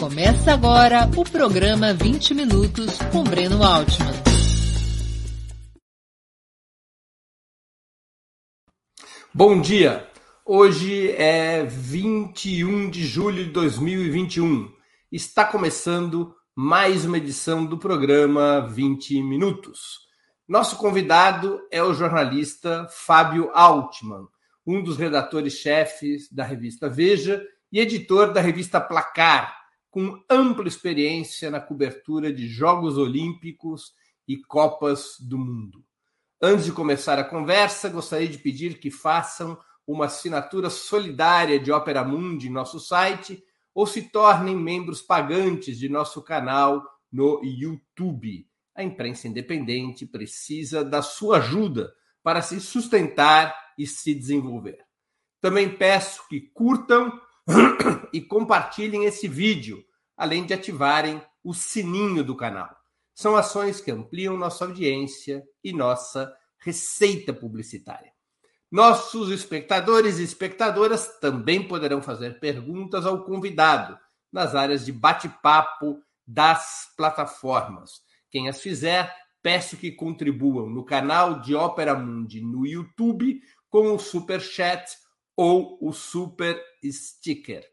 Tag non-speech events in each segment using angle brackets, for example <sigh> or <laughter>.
Começa agora o programa 20 Minutos com Breno Altman. Bom dia! Hoje é 21 de julho de 2021. Está começando mais uma edição do programa 20 Minutos. Nosso convidado é o jornalista Fábio Altman, um dos redatores-chefes da revista Veja e editor da revista Placar, com ampla experiência na cobertura de Jogos Olímpicos e Copas do Mundo. Antes de começar a conversa, gostaria de pedir que façam uma assinatura solidária de Opera Mundi em nosso site ou se tornem membros pagantes de nosso canal no YouTube. A imprensa independente precisa da sua ajuda para se sustentar e se desenvolver. Também peço que curtam <coughs> e compartilhem esse vídeo, além de ativarem o sininho do canal. São ações que ampliam nossa audiência e nossa receita publicitária. Nossos espectadores e espectadoras também poderão fazer perguntas ao convidado nas áreas de bate-papo das plataformas. Quem as fizer, peço que contribuam no canal de Ópera Mundi no YouTube com o Super Chat ou o Super Sticker.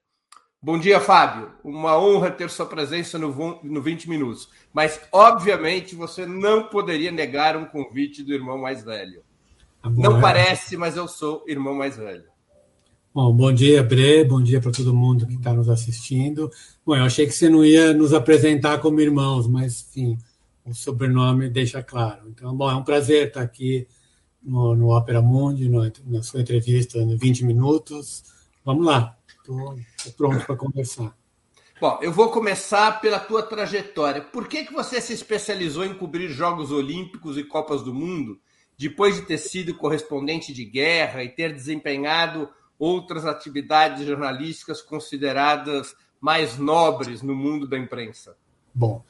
Bom dia, Fábio. Uma honra ter sua presença no, no 20 Minutos. Mas, obviamente, você não poderia negar um convite do irmão mais velho. Ah, não é. parece, mas eu sou irmão mais velho. Bom, bom dia, Bre. Bom dia para todo mundo que está nos assistindo. Bom, eu achei que você não ia nos apresentar como irmãos, mas, enfim, o sobrenome deixa claro. Então, bom, é um prazer estar aqui no, no Opera Mundi, no, na sua entrevista no 20 Minutos. Vamos lá. Estou pronto para conversar. Bom, eu vou começar pela tua trajetória. Por que, que você se especializou em cobrir Jogos Olímpicos e Copas do Mundo, depois de ter sido correspondente de guerra e ter desempenhado outras atividades jornalísticas consideradas mais nobres no mundo da imprensa? Bom,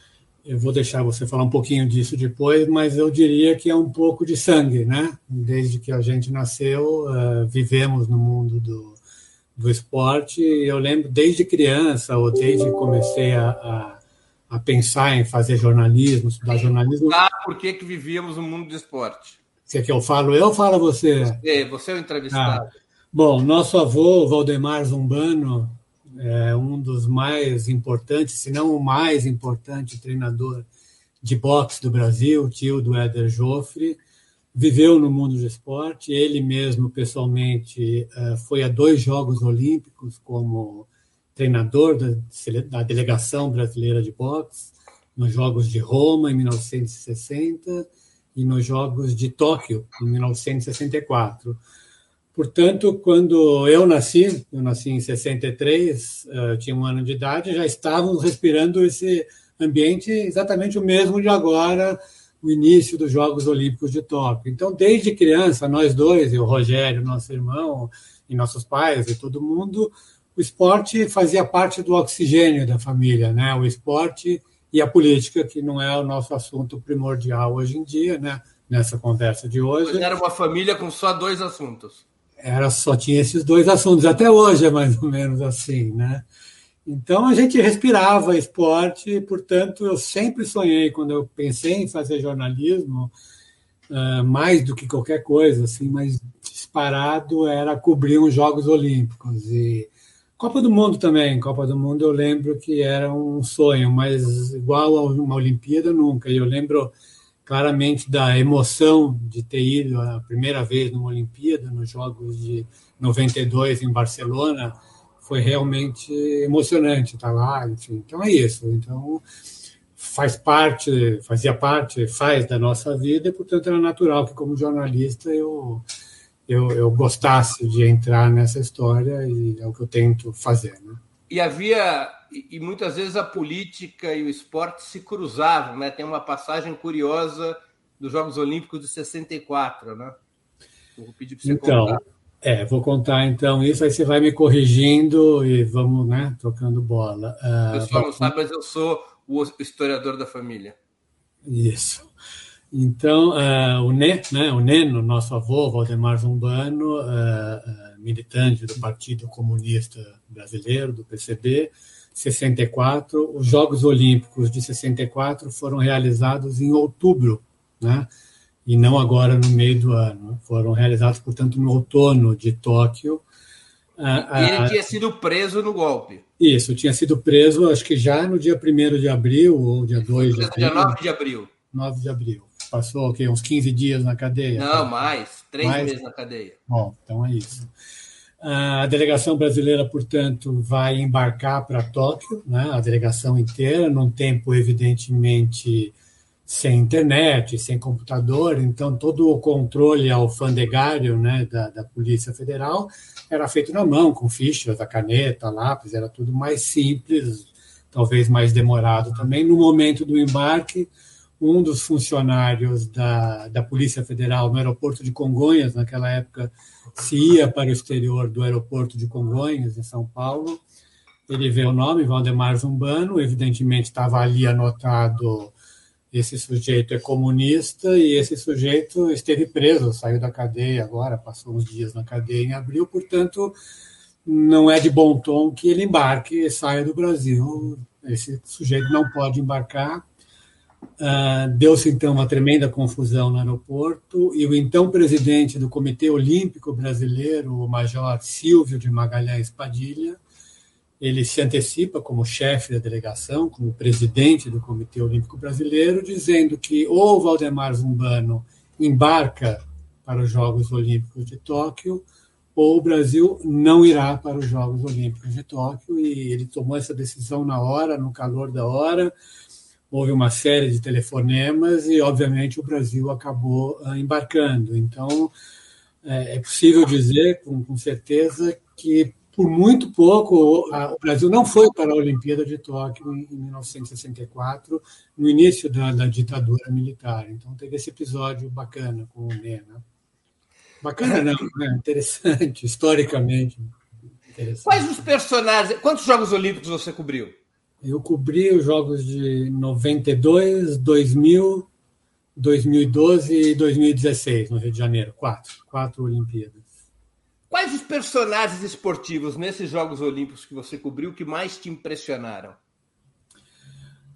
eu vou deixar você falar um pouquinho disso depois, mas eu diria que é um pouco de sangue, né? Desde que a gente nasceu, uh, vivemos no mundo do, do esporte. Eu lembro desde criança, ou desde que comecei a, a, a, pensar em fazer jornalismo, estudar jornalismo. Ah, por que, que vivíamos no mundo do esporte? Você que eu falo eu ou fala você? Você, você é o entrevistado. Ah. Bom, nosso avô, Valdemar Zumbano, é um dos mais importantes, se não o mais importante treinador de boxe do Brasil, tio do Éder Joffre viveu no mundo do esporte, ele mesmo pessoalmente eh, foi a dois Jogos Olímpicos como treinador da, delegação brasileira de boxe, nos Jogos de Roma em 1960 e nos Jogos de Tóquio em 1964. Portanto, quando eu nasci, eu nasci em 63, eh, eu tinha um ano de idade, já estávamos respirando esse ambiente exatamente o mesmo de agora, o início dos Jogos Olímpicos de Tóquio. Então, desde criança, nós dois, e o Rogério, nosso irmão, e nossos pais, e todo mundo, o esporte fazia parte do oxigênio da família, né? O esporte e a política, que não é o nosso assunto primordial hoje em dia, né? Nessa conversa de hoje. Era uma família com só dois assuntos. Era só tinha esses dois assuntos. Até hoje é mais ou menos assim, né? Então a gente respirava esporte, portanto eu sempre sonhei quando eu pensei em fazer jornalismo, uh, mais do que qualquer coisa, assim, mas disparado era cobrir os Jogos Olímpicos e Copa do Mundo também. Copa do Mundo eu lembro que era um sonho, mas igual a uma Olimpíada nunca. E eu lembro claramente da emoção de ter ido a primeira vez numa Olimpíada, nos Jogos de 92 em Barcelona foi realmente emocionante estar lá, enfim. Então é isso. Então faz parte, fazia parte, faz da nossa vida, e portanto era natural que como jornalista eu eu, eu gostasse de entrar nessa história e é o que eu tento fazer, né? E havia e muitas vezes a política e o esporte se cruzavam, né? Tem uma passagem curiosa dos Jogos Olímpicos de 64, né? vou pedir para você então, contar. É, vou contar então isso, aí você vai me corrigindo e vamos, né, trocando bola. Uh, o pessoal não sabe, mas eu sou o historiador da família. Isso. Então, uh, o, Nê, né, o Neno, nosso avô, Valdemar Zumbano, uh, militante do Partido Comunista Brasileiro, do PCB, 64. Os Jogos Olímpicos de 64 foram realizados em outubro, né? e não agora no meio do ano. Foram realizados, portanto, no outono de Tóquio. E ele tinha sido preso no golpe. Isso, tinha sido preso, acho que já no dia 1 de abril ou dia 2 de abril. Dia 9 de abril. 9 de abril. Passou okay, uns 15 dias na cadeia? Não, mais. Três mais? meses na cadeia. Bom, então é isso. A delegação brasileira, portanto, vai embarcar para Tóquio, né? a delegação inteira, num tempo evidentemente sem internet, sem computador, então todo o controle alfandegário né, da, da Polícia Federal era feito na mão, com fichas, a caneta, lápis, era tudo mais simples, talvez mais demorado também. No momento do embarque, um dos funcionários da, da Polícia Federal no aeroporto de Congonhas, naquela época, se ia para o exterior do aeroporto de Congonhas, em São Paulo. Ele vê o nome, Valdemar Zumbano, evidentemente estava ali anotado esse sujeito é comunista e esse sujeito esteve preso, saiu da cadeia agora, passou uns dias na cadeia em abril, portanto, não é de bom tom que ele embarque e saia do Brasil. Esse sujeito não pode embarcar. Uh, Deu-se então uma tremenda confusão no aeroporto e o então presidente do Comitê Olímpico Brasileiro, o Major Silvio de Magalhães Padilha, ele se antecipa como chefe da delegação, como presidente do Comitê Olímpico Brasileiro, dizendo que ou Valdemar Zumbano embarca para os Jogos Olímpicos de Tóquio, ou o Brasil não irá para os Jogos Olímpicos de Tóquio, e ele tomou essa decisão na hora, no calor da hora. Houve uma série de telefonemas e, obviamente, o Brasil acabou ah, embarcando. Então, é, é possível dizer com, com certeza que por muito pouco, o Brasil não foi para a Olimpíada de Tóquio em 1964, no início da, da ditadura militar. Então, teve esse episódio bacana com o Nena. Né? Bacana, não, né? interessante, historicamente. Interessante. Quais os personagens. Quantos Jogos Olímpicos você cobriu? Eu cobri os Jogos de 92, 2000, 2012 e 2016, no Rio de Janeiro. Quatro. Quatro Olimpíadas. Quais os personagens esportivos nesses Jogos Olímpicos que você cobriu que mais te impressionaram?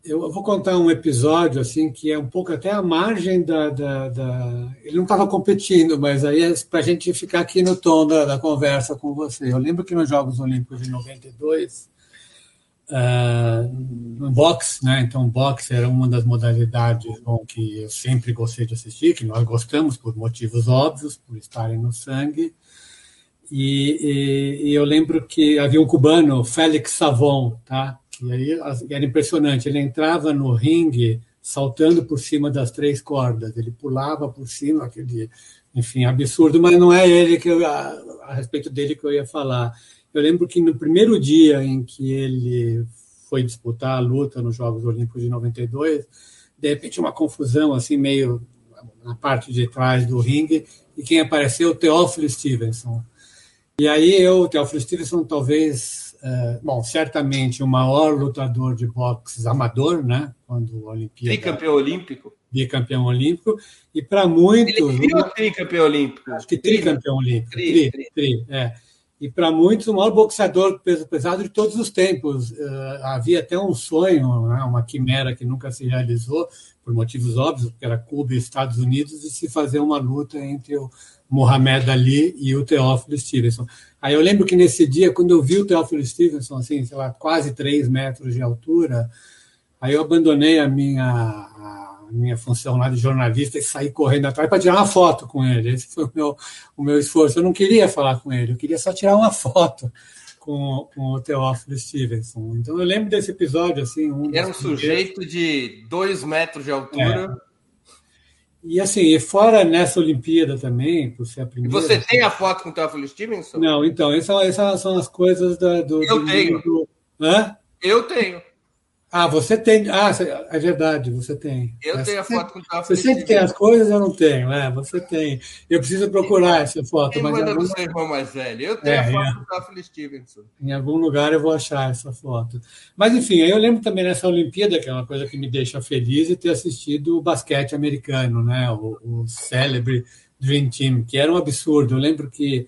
Eu vou contar um episódio assim que é um pouco até a margem da. da, da... Ele não estava competindo, mas aí é para a gente ficar aqui no tom da, da, conversa com você. Eu lembro que nos Jogos Olímpicos de 92, uh, no boxe, né? Então, boxe era uma das modalidades bom, que eu sempre gostei de assistir, que nós gostamos por motivos óbvios, por estarem no sangue. E, e, e, eu lembro que havia um cubano, Félix Savon, tá? E aí era impressionante. Ele entrava no ringue saltando por cima das três cordas. Ele pulava por cima, aquele, enfim, absurdo. Mas não é ele que eu, a, a respeito dele que eu ia falar. Eu lembro que no primeiro dia em que ele foi disputar a luta nos Jogos Olímpicos de 92, de repente uma confusão assim meio na parte de trás do ringue e quem apareceu Teófilo Stevenson e aí eu, Teófilo Stevenson, talvez, é, bom, certamente o maior lutador de boxe amador, né? Quando a Olimpíada. Tricampeão olímpico. Bicampeão olímpico. E para muitos. Ele virou tricampeão olímpico. Acho que tricampeão olímpico. Tri, tri, tri, é. E para muitos, o maior boxeador peso pesado de todos os tempos. Uh, havia até um sonho, né, uma quimera que nunca se realizou, por motivos óbvios, porque era Cuba e Estados Unidos, de se fazer uma luta entre o Mohamed Ali e o Teófilo Stevenson. Aí eu lembro que nesse dia, quando eu vi o Teófilo Stevenson, assim, sei lá, quase três metros de altura, aí eu abandonei a minha, a minha função lá de jornalista e saí correndo atrás para tirar uma foto com ele. Esse foi o meu, o meu esforço. Eu não queria falar com ele, eu queria só tirar uma <laughs> foto com, com o Teófilo Stevenson. Então eu lembro desse episódio, assim. Um Era um sujeito de dois metros de altura. É e assim, fora nessa Olimpíada também, por ser a primeira. E você tem a foto com o Teófilo Stevenson? Não, então, essas, essas são as coisas da, do. Eu do tenho. Do... Hã? Eu tenho. Ah, você tem. Ah, é verdade, você tem. Eu Mas tenho a foto com o Você sempre tem as coisas, eu não tenho, né? Você tem. Eu preciso procurar essa foto. Quem mas manda algum... seu irmão mais velho? Eu tenho é, a foto é. com o Teófilo Stevenson. Em algum lugar eu vou achar essa foto. Mas, enfim, eu lembro também nessa Olimpíada, que é uma coisa que me deixa feliz, de ter assistido o basquete americano, né? O, o célebre Dream Team, que era um absurdo. Eu lembro que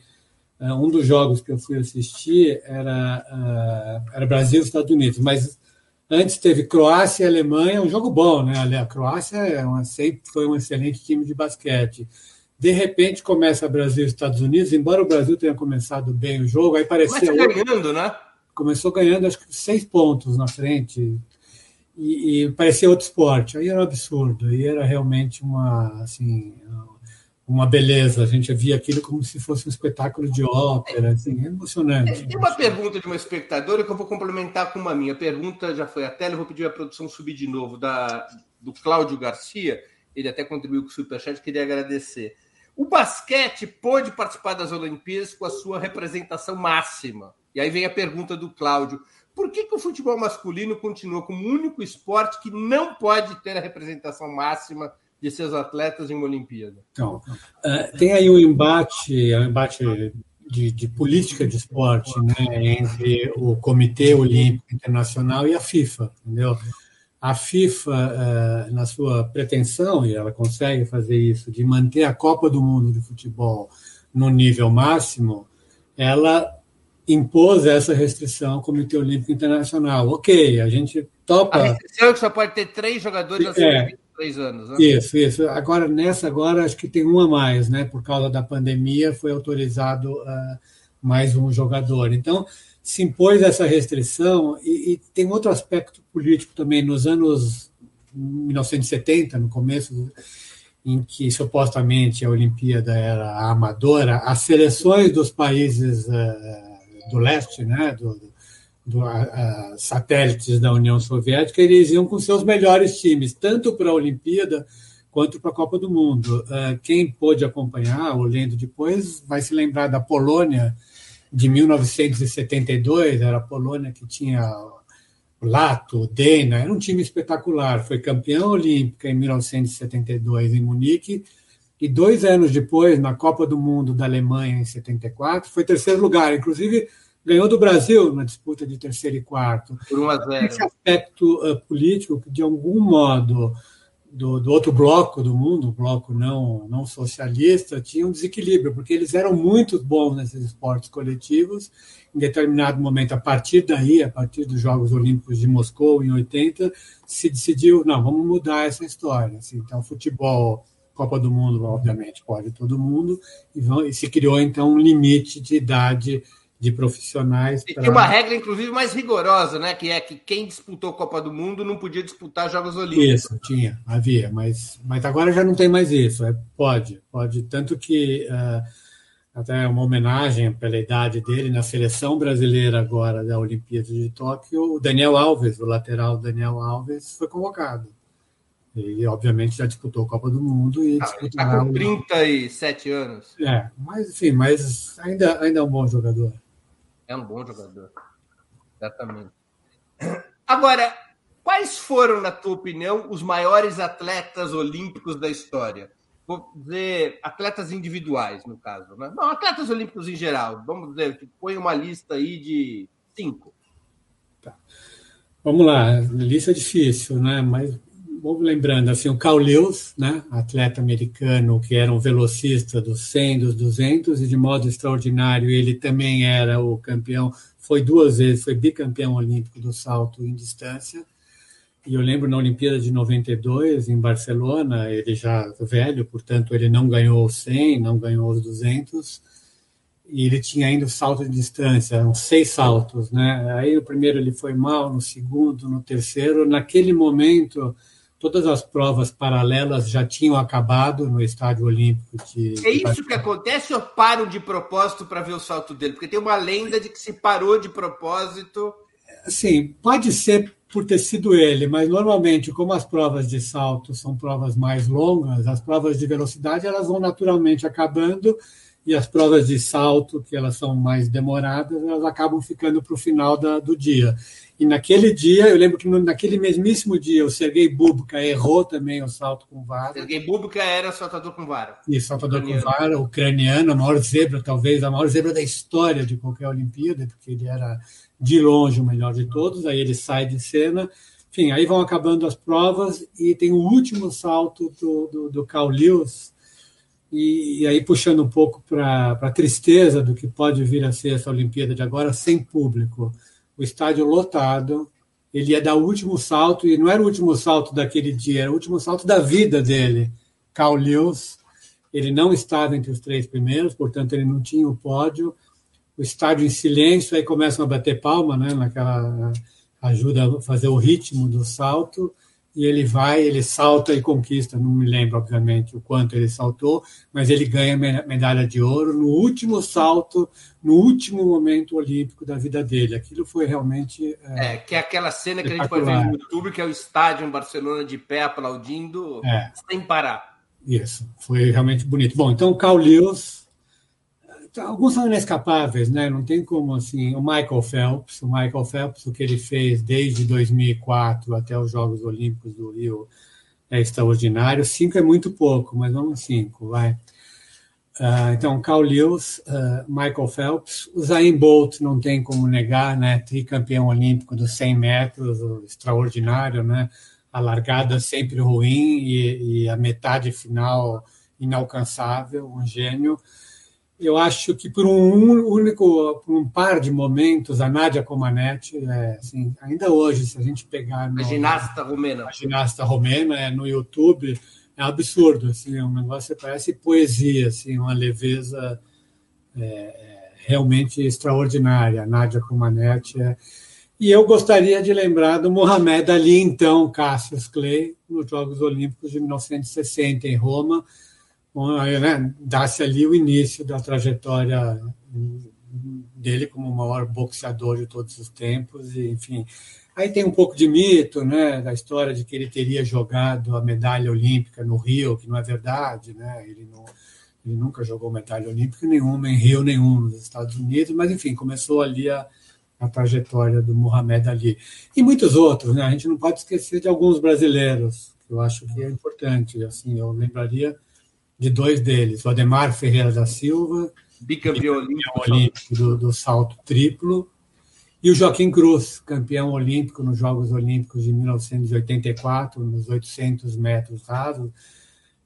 um dos jogos que eu fui assistir era, era Brasil e Estados Unidos, mas antes teve Croácia e Alemanha, um jogo bom, né? A Croácia é uma, sempre foi um excelente time de basquete. De repente começa Brasil e Estados Unidos, embora o Brasil tenha começado bem o jogo, aí parecia. Começa ganhando, né? Começou ganhando, acho que seis pontos na frente. E, e parecia outro esporte. Aí era um absurdo. Aí era realmente uma, assim, uma beleza. A gente via aquilo como se fosse um espetáculo de ópera, assim, emocionante. Tem uma pergunta de uma espectadora que eu vou complementar com uma minha. A pergunta já foi a tela, eu vou pedir a produção subir de novo, da, do Cláudio Garcia. Ele até contribuiu com o Superchat, queria agradecer. O basquete pôde participar das Olimpíadas com a sua representação máxima. E aí vem a pergunta do Cláudio: por que, que o futebol masculino continua como o único esporte que não pode ter a representação máxima de seus atletas em uma Olimpíada? Então, uh, tem aí um embate, um embate de, de, política de esporte né, entre o Comitê Olímpico Internacional e a FIFA, entendeu? a FIFA, eh, na sua pretensão, e ela consegue fazer isso, de manter a Copa do Mundo de futebol no nível máximo, ela impôs essa restrição ao Comitê Olímpico Internacional. Ok, a gente topa. A restrição é que só pode ter três jogadores é, 23 anos. Né? Isso, isso. Agora, nessa, agora acho que tem uma a mais, né? Por causa da pandemia, foi autorizado uh, mais um jogador. Então, se impôs essa restrição e, e, tem outro aspecto político também nos anos 1970, no começo em que supostamente a Olimpíada era amadora, as seleções dos países uh, do leste, né, do, do uh, satélites da União Soviética, eles iam com seus melhores times, tanto para a Olimpíada quanto para a Copa do Mundo. Uh, quem pôde acompanhar, olhando depois, vai se lembrar da Polônia de 1972, era a Polônia que tinha Lato, Dena, era um time espetacular. Foi campeão olímpica em 1972 em Munique e dois anos depois, na Copa do Mundo da Alemanha em 74, foi terceiro lugar. Inclusive, ganhou do Brasil na disputa de terceiro e quarto. Por 1 a 0. Esse aspecto uh, político que, de algum modo, do, do, outro bloco do mundo, o bloco não, não socialista, tinha um desequilíbrio, porque eles eram muito bons nesses esportes coletivos. Em determinado momento, a partir daí, a partir dos Jogos Olímpicos de Moscou, em 80, se decidiu, não, vamos mudar essa história. Assim, então, futebol, Copa do Mundo, obviamente, pode todo mundo, e, vão, e se criou, então, um limite de idade de profissionais. E pra... tem uma regra, inclusive, mais rigorosa, né? Que é que quem disputou a Copa do Mundo não podia disputar Jogos Olímpicos. Isso, tinha, havia, mas, mas agora já não tem mais isso. É, pode, pode. Tanto que uh, até uma homenagem pela idade dele na seleção brasileira agora da Olimpíada de Tóquio, o Daniel Alves, o lateral Daniel Alves, foi convocado. Ele, obviamente, já disputou a Copa do Mundo e ah, Está com 37 anos. É, mas enfim, mas ainda, ainda é um bom jogador. É um bom jogador. Exatamente. Agora, quais foram, na tua opinião, os maiores atletas olímpicos da história? Vou dizer atletas individuais, no caso, né? Não, atletas olímpicos em geral. Vamos dizer, põe uma lista aí de cinco. Tá. Vamos lá, lista difícil, né? Mas vamos lembrando, assim, o Carl Lewis, né, atleta americano que era um velocista dos 100, dos 200 e de modo extraordinário ele também era o campeão, foi duas vezes, foi bicampeão olímpico do salto em distância. E eu lembro na Olimpíada de 92 em Barcelona, ele já velho, portanto ele não ganhou os 100, não ganhou os 200 e ele tinha ainda o salto de distância, eram seis saltos, né? Aí no primeiro ele foi mal, no segundo, no terceiro, naquele momento todas as provas paralelas já tinham acabado no Estádio Olímpico de. É isso que acontece ou param de propósito para ver o salto dele? Porque tem uma lenda de que se parou de propósito. Sim, pode ser por ter sido ele, mas normalmente, como as provas de salto são provas mais longas, as provas de velocidade elas vão naturalmente acabando e as provas de salto, que elas são mais demoradas, elas acabam ficando para o final da, do dia. E naquele dia, eu lembro que naquele mesmíssimo dia, o Sergei Bubka errou também o salto com vara. Sergei Bubka era saltador com vara. E saltador ucraniano. com vara, ucraniano, a maior zebra, talvez a maior zebra da história de qualquer Olimpíada, porque ele era de longe o melhor de todos. Aí ele sai de cena. Enfim, aí vão acabando as provas e tem o último salto do, do, do Carl Lewis, E, e, aí, puxando um pouco para a tristeza do que pode vir a ser essa Olimpíada de agora, sem público, o estádio lotado, ele ia dar o último salto, e não era o último salto daquele dia, era o último salto da vida dele. Carl Lewis, ele não estava entre os três primeiros, portanto, ele não tinha o pódio. O estádio em silêncio, aí começam a bater palma, né, naquela ajuda a fazer o ritmo do salto e ele vai, ele salta e conquista, não me lembro, obviamente, o quanto ele saltou, mas ele ganha medalha de ouro no último salto, no último momento olímpico da vida dele. Aquilo foi realmente. É, é que é aquela cena que a gente pode ver no YouTube, que é o estádio em Barcelona de pé aplaudindo é. sem parar. Isso, foi realmente bonito. Bom, então Carl Lewis alguns são inescapáveis, né? Não tem como assim. O Michael Phelps, o Michael Phelps, o que ele fez desde 2004 até os Jogos Olímpicos do Rio é extraordinário. Cinco é muito pouco, mas vamos cinco, vai. Uh, então, Carl Lewis, uh, Michael Phelps, o Zayn Bolt não tem como negar, né? Tricampeão olímpico dos 100 metros, extraordinário, né? A largada sempre ruim e, e a metade final inalcançável, um gênio eu acho que por um único, por um par de momentos, a Nádia Comaneci, é, assim, ainda hoje, se a gente pegar... No, a ginasta romena. A ginasta romena, é, no YouTube, é absurdo, assim, é um negócio que parece poesia, assim, uma leveza é, é realmente extraordinária, a Nádia Comaneci. É, e eu gostaria de lembrar do Mohamed Ali, então, Cassius Clay, nos Jogos Olímpicos de 1960, em Roma, né, dá-se ali o início da trajetória dele como o maior boxeador de todos os tempos, e, enfim. Aí tem um pouco de mito, né, da história de que ele teria jogado a medalha olímpica no Rio, que não é verdade, né? Ele, não, ele nunca jogou medalha olímpica nenhuma em Rio nenhum nos Estados Unidos, mas enfim, começou ali a, a trajetória do Muhammad Ali. E muitos outros, né? A gente não pode esquecer de alguns brasileiros, que eu acho que é importante, assim, eu lembraria de dois deles, o Ademar Ferreira da Silva, bicampeão olímpico, olímpico do, do, salto triplo, e o Joaquim Cruz, campeão olímpico nos Jogos Olímpicos de 1984, nos 800 metros rasos,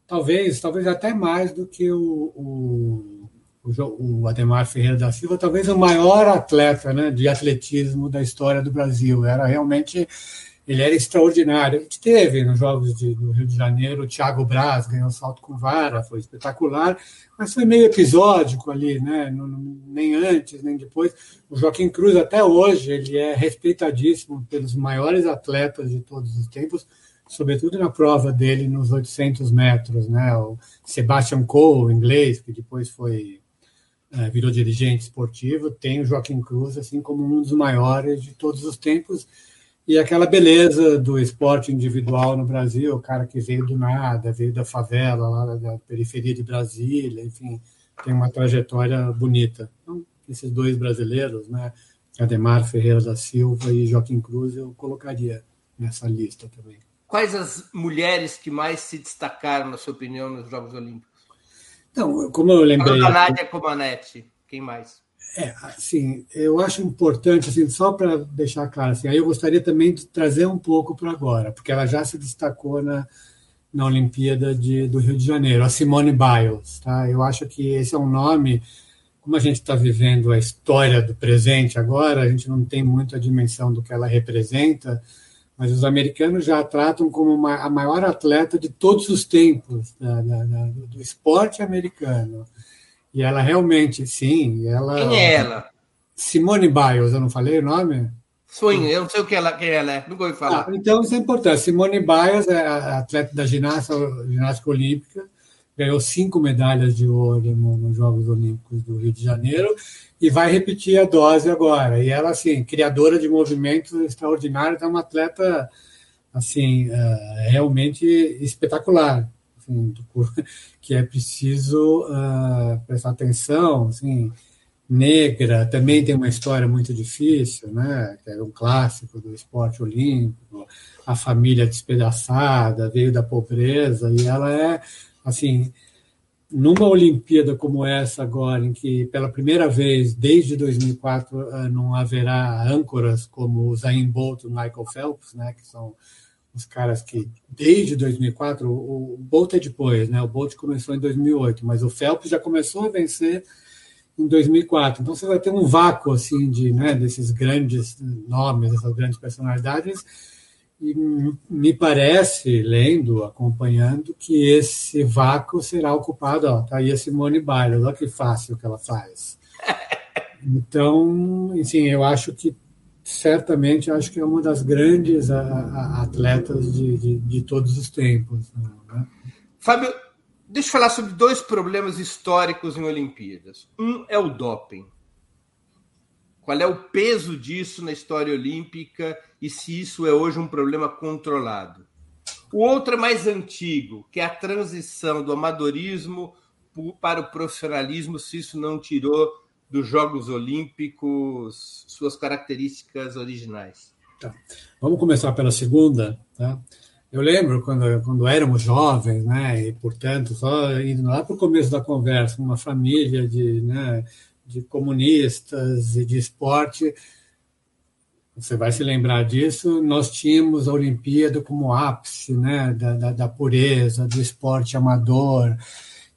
talvez, talvez até mais do que o, o, o, Ademar Ferreira da Silva, talvez o maior atleta né, de atletismo da história do Brasil. Era realmente ele era extraordinário. A gente teve nos Jogos de, do Rio de Janeiro o Thiago Braz ganhou salto com vara, foi espetacular, mas foi meio episódico ali, né? nem antes, nem depois. O Joaquim Cruz, até hoje, ele é respeitadíssimo pelos maiores atletas de todos os tempos, sobretudo na prova dele nos 800 metros. Né? O Sebastian Coe, inglês, que depois foi é, virou dirigente esportivo, tem o Joaquim Cruz assim como um dos maiores de todos os tempos e aquela beleza do esporte individual no Brasil, o cara que veio do nada, veio da favela, lá da periferia de Brasília, enfim, tem uma trajetória bonita. Então, esses dois brasileiros, né, Ademar Ferreira da Silva e Joaquim Cruz, eu colocaria nessa lista também. Quais as mulheres que mais se destacaram, na sua opinião, nos Jogos Olímpicos? Então, como eu lembrei... A Nádia Comaneci, quem mais? É, assim, eu acho importante, assim, só para deixar claro, assim, aí eu gostaria também de trazer um pouco para agora, porque ela já se destacou na, na Olimpíada de, do Rio de Janeiro, a Simone Biles, tá? Eu acho que esse é um nome, como a gente está vivendo a história do presente agora, a gente não tem muito a dimensão do que ela representa, mas os americanos já a tratam como uma, a maior atleta de todos os tempos da, da, da, do esporte americano. E ela realmente, sim, ela. Quem é ela? Simone Biles, eu não falei o nome? Sim, eu não sei o que ela, quem ela é, nunca ouvi falar. Ah, então isso é importante. Simone Biles é atleta da ginástica, ginástica olímpica, ganhou cinco medalhas de ouro no, nos Jogos Olímpicos do Rio de Janeiro e vai repetir a dose agora. E ela, assim, criadora de movimentos extraordinários, é uma atleta, assim, uh, realmente espetacular assim, <laughs> que é preciso uh, prestar atenção, assim, negra, também tem uma história muito difícil, né, que é um clássico do esporte olímpico, a família despedaçada, veio da pobreza, e ela é, assim, numa Olimpíada como essa agora, em que pela primeira vez desde 2004 ah, não haverá âncoras como o Zayn Bolt e o Michael Phelps, né, que são os caras que, desde 2004, o, o Bolt é depois, né? O Bolt começou em 2008, mas o Phelps já começou a vencer em 2004. Então você vai ter um vácuo assim de, né, desses grandes nomes, dessas grandes personalidades. E me parece, lendo, acompanhando, que esse vácuo será ocupado. Ó, tá aí a Simone Biles, olha que fácil que ela faz. <laughs> Então, enfim, eu acho que certamente acho que é uma das grandes a, a, atletas de, de, de, todos os tempos. Né? Fábio, deixa eu falar sobre dois problemas históricos em Olimpíadas. Um é o doping. Qual é o peso disso na história olímpica e se isso é hoje um problema controlado? O outro é mais antigo, que é a transição do amadorismo para o profissionalismo, se isso não tirou dos Jogos Olímpicos, suas características originais? Tá. Vamos começar pela segunda. Tá? Eu lembro quando, quando éramos jovens, né, e portanto, só indo lá para o começo da conversa, uma família de, né, de comunistas e de esporte, você vai se lembrar disso, nós tínhamos a Olimpíada como ápice né, da, da, da pureza, do esporte amador,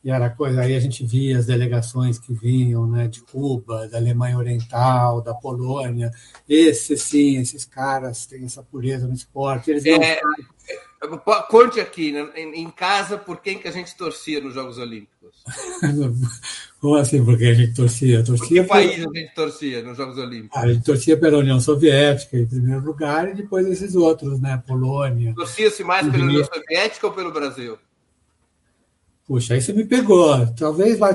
e era coisa, aí a gente via as delegações que vinham, né, de Cuba, da Alemanha Oriental, da Polônia, esses sim, esses caras têm essa pureza no esporte, eles não... É, conte aqui, né, em casa, por quem que a gente torcia nos Jogos Olímpicos? <laughs> Como assim, por quem a gente torcia? torcia por que país a gente torcia nos Jogos Olímpicos? A gente torcia pela União Soviética, em primeiro lugar, e depois esses outros, né, Polônia... Torcia-se mais pela União Soviética ou pelo Brasil? Puxa, aí você me pegou. Talvez vai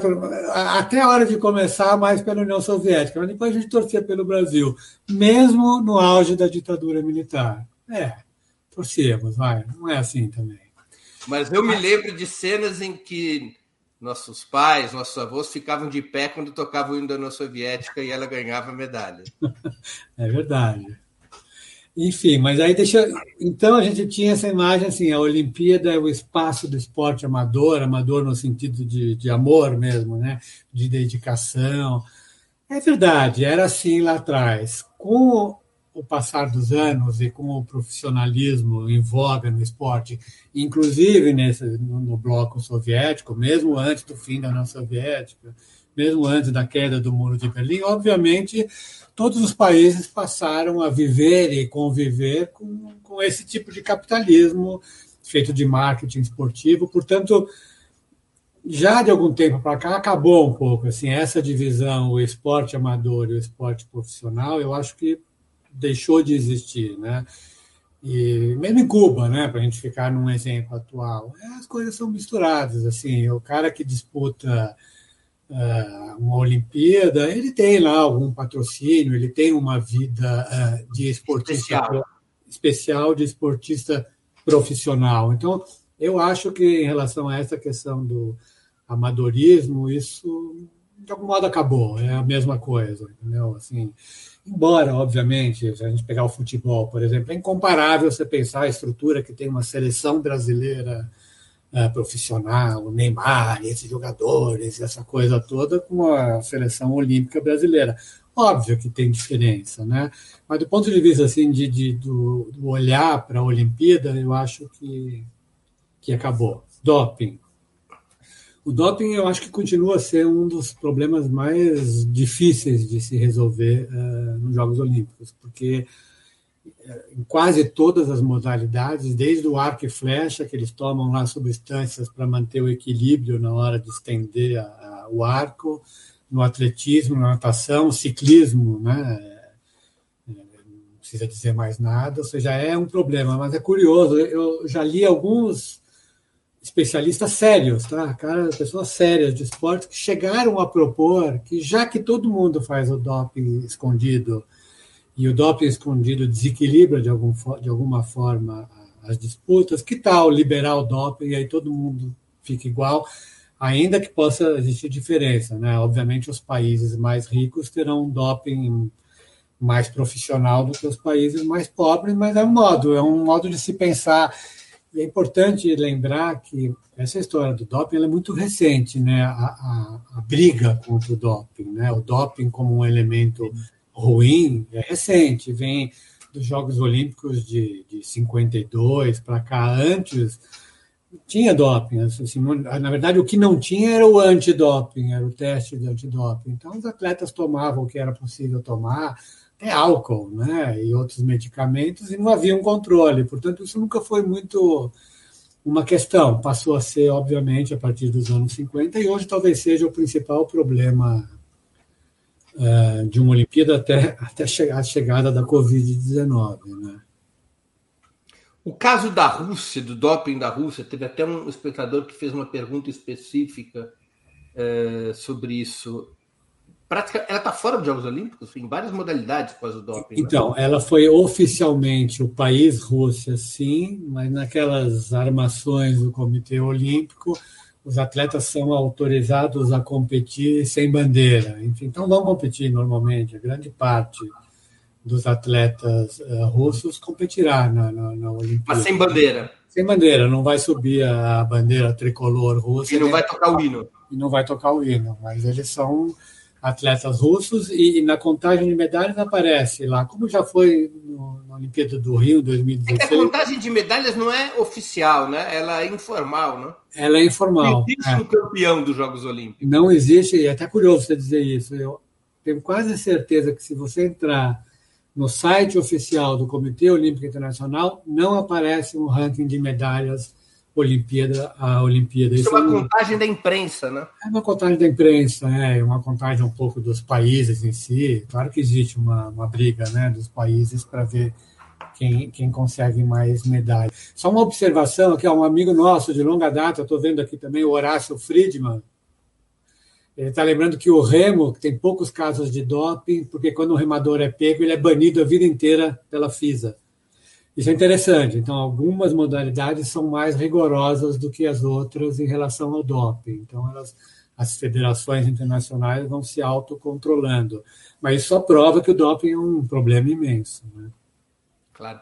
até a hora de começar mais pela União Soviética, mas depois a gente torcia pelo Brasil, mesmo no auge da ditadura militar. É, torcíamos, vai. Não é assim também. Mas eu me lembro de cenas em que nossos pais, nossos avós ficavam de pé quando tocavam o hino da União Soviética e ela ganhava medalha. <laughs> é verdade. Enfim, mas aí deixa. Então a gente tinha essa imagem assim: a Olimpíada é o espaço do esporte amador, amador no sentido de, de amor mesmo, né? de dedicação. É verdade, era assim lá atrás. Com o passar dos anos e com o profissionalismo em voga no esporte, inclusive nesse, no bloco soviético, mesmo antes do fim da União Soviética, mesmo antes da queda do Muro de Berlim, obviamente todos os países passaram a viver e conviver com, com esse tipo de capitalismo feito de marketing esportivo. Portanto, já de algum tempo para cá acabou um pouco assim essa divisão, o esporte amador e o esporte profissional. Eu acho que deixou de existir, né? E mesmo em Cuba, né, para a gente ficar num exemplo atual, as coisas são misturadas. Assim, o cara que disputa uma Olimpíada, ele tem lá algum patrocínio, ele tem uma vida uh, de esportista especial. especial, de esportista profissional. Então, eu acho que em relação a essa questão do amadorismo, isso de algum modo acabou, é a mesma coisa, entendeu? Assim, embora, obviamente, se a gente pegar o futebol, por exemplo, é incomparável você pensar a estrutura que tem uma seleção brasileira uh, profissional, o Neymar, esses jogadores, essa coisa toda, com a seleção olímpica brasileira. Óbvio que tem diferença, né? Mas do ponto de vista assim de, de do, do olhar para a Olimpíada, eu acho que que acabou. Doping. O doping eu acho que continua a ser um dos problemas mais difíceis de se resolver uh, nos Jogos Olímpicos, porque em quase todas as modalidades, desde o arco e flecha, que eles tomam lá substâncias para manter o equilíbrio na hora de estender a, a, o arco, no atletismo, na natação, ciclismo, né? É, não precisa dizer mais nada, ou seja, é um problema, mas é curioso, eu já li alguns especialistas sérios, tá? Cara, pessoas sérias de esporte que chegaram a propor que já que todo mundo faz o doping escondido e o doping escondido desequilibra de, algum, de alguma forma as disputas, que tal liberar o doping e aí todo mundo fica igual, ainda que possa existir diferença, né? Obviamente os países mais ricos terão um doping mais profissional do que os países mais pobres, mas é um modo, é um modo de se pensar. E é importante lembrar que essa história do doping é muito recente, né? A, a, a, briga contra o doping, né? O doping como um elemento ruim é recente, vem dos Jogos Olímpicos de, de 52 para cá, antes, tinha doping. Assim, na verdade, o que não tinha era o antidoping, era o teste de antidoping. Então, os atletas tomavam o que era possível tomar, até álcool né, e outros medicamentos, e não havia um controle. Portanto, isso nunca foi muito uma questão. Passou a ser, obviamente, a partir dos anos 50, e hoje talvez seja o principal problema uh, de uma Olimpíada até, até a chegada da Covid-19. Né? O caso da Rússia, do doping da Rússia, teve até um espectador que fez uma pergunta específica uh, sobre isso prática, ela está fora dos Jogos Olímpicos em várias modalidades após o doping. Né? Então, né? ela foi oficialmente o país Rússia, sim, mas naquelas armações do Comitê Olímpico, os atletas são autorizados a competir sem bandeira. Enfim, então vão competir normalmente, a grande parte dos atletas uh, russos competirá na, na, na Olimpíada. Mas sem bandeira. Sem bandeira, não vai subir a bandeira tricolor russa. E não vai tocar o hino. E não vai tocar o hino, mas eles são atletas russos e, na contagem de medalhas aparece lá, como já foi no, na Olimpíada do Rio 2016. É a contagem de medalhas não é oficial, né? Ela é informal, né? Ela é informal. Não existe é. um campeão dos Jogos Olímpicos. Não existe, e é até curioso você dizer isso. Eu tenho quase certeza que se você entrar no site oficial do Comitê Olímpico Internacional, não aparece um ranking de medalhas Olimpíada a Olimpíada. Isso, Isso é uma contagem da imprensa, né? É uma contagem da imprensa, é uma contagem um pouco dos países em si. Claro que existe uma, uma briga né, dos países para ver quem, quem consegue mais medalhas. Só uma observação aqui, um amigo nosso de longa data, estou vendo aqui também o Horácio Friedman, ele está lembrando que o remo tem poucos casos de doping, porque quando o remador é pego, ele é banido a vida inteira pela FISA. Isso é interessante. Então, algumas modalidades são mais rigorosas do que as outras em relação ao doping. Então, elas, as federações internacionais vão se autocontrolando. Mas isso só prova que o doping é um problema imenso. Né? Claro.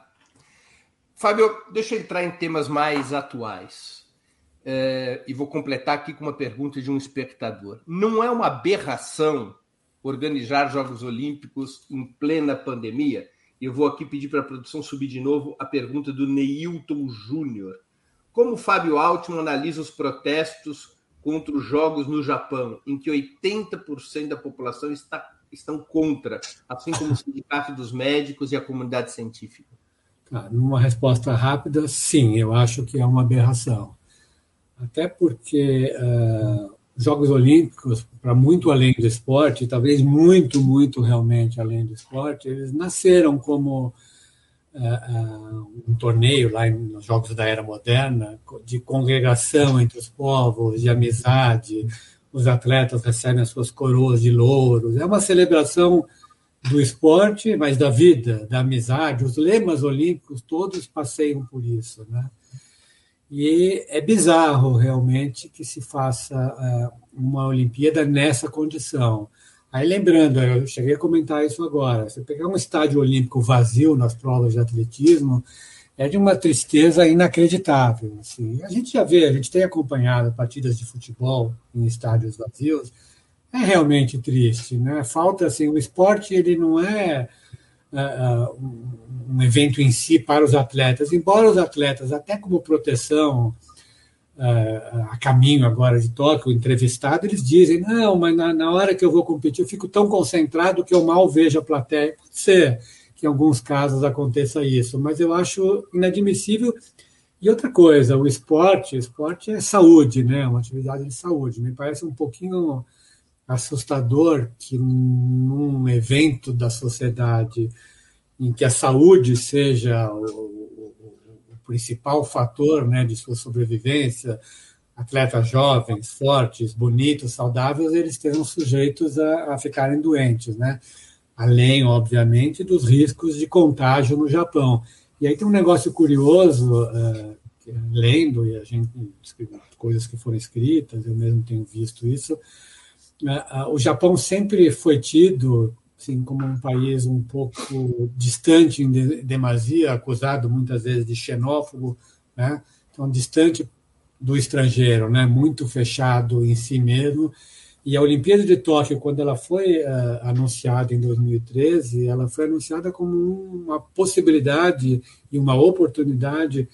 Fábio, deixa eu entrar em temas mais atuais. É, e vou completar aqui com uma pergunta de um espectador. Não é uma aberração organizar Jogos Olímpicos em plena pandemia? Eu vou aqui pedir para a produção subir de novo a pergunta do Neilton Júnior. Como Fábio Altman analisa os protestos contra os jogos no Japão, em que 80% da população está, estão contra, assim como o Sindicato dos Médicos e a comunidade científica? Tá, numa resposta rápida, sim, eu acho que é uma aberração. Até porque uh, Jogos Olímpicos, para muito além do esporte, talvez muito, muito realmente além do esporte, eles nasceram como uh, uh, um torneio lá nos Jogos da Era Moderna, de congregação entre os povos, de amizade. Os atletas recebem as suas coroas de louros. É uma celebração do esporte, mas da vida, da amizade. Os lemas olímpicos todos passeiam por isso, né? E é bizarro realmente que se faça uh, uma Olimpíada nessa condição. Aí lembrando, eu cheguei a comentar isso agora, você pegar um estádio olímpico vazio nas provas de atletismo é de uma tristeza inacreditável. Assim. A gente já vê, a gente tem acompanhado partidas de futebol em estádios vazios, é realmente triste, né? Falta assim, o esporte ele não é um evento em si para os atletas, embora os atletas, até como proteção uh, a caminho agora de Tóquio, entrevistado, eles dizem: não, mas na, na, hora que eu vou competir, eu fico tão concentrado que eu mal vejo a plateia. Pode ser que em alguns casos aconteça isso, mas eu acho inadmissível. E outra coisa, o esporte, o esporte é saúde, né? Uma atividade de saúde. Me parece um pouquinho assustador que num evento da sociedade em que a saúde seja o, o, principal fator né, de sua sobrevivência, atletas jovens, fortes, bonitos, saudáveis, eles estejam sujeitos a, a ficarem doentes, né? Além, obviamente, dos riscos de contágio no Japão. E aí tem um negócio curioso, uh, lendo, e a gente, coisas que foram escritas, eu mesmo tenho visto isso, o Japão sempre foi tido assim, como um país um pouco distante em demasia, acusado muitas vezes de xenófobo, né? então distante do estrangeiro, né? muito fechado em si mesmo. E a Olimpíada de Tóquio, quando ela foi uh, anunciada em 2013, ela foi anunciada como uma possibilidade e uma oportunidade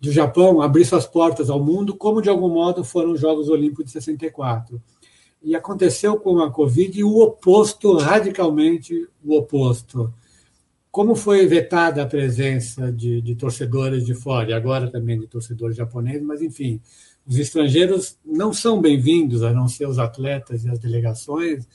de o Japão abrir suas portas ao mundo, como de algum modo foram os Jogos Olímpicos de 64. E aconteceu com a Covid o oposto, radicalmente o oposto. Como foi vetada a presença de, de torcedores de fora, e agora também de torcedores japoneses, mas enfim, os estrangeiros não são bem-vindos, a não ser os atletas e as delegações.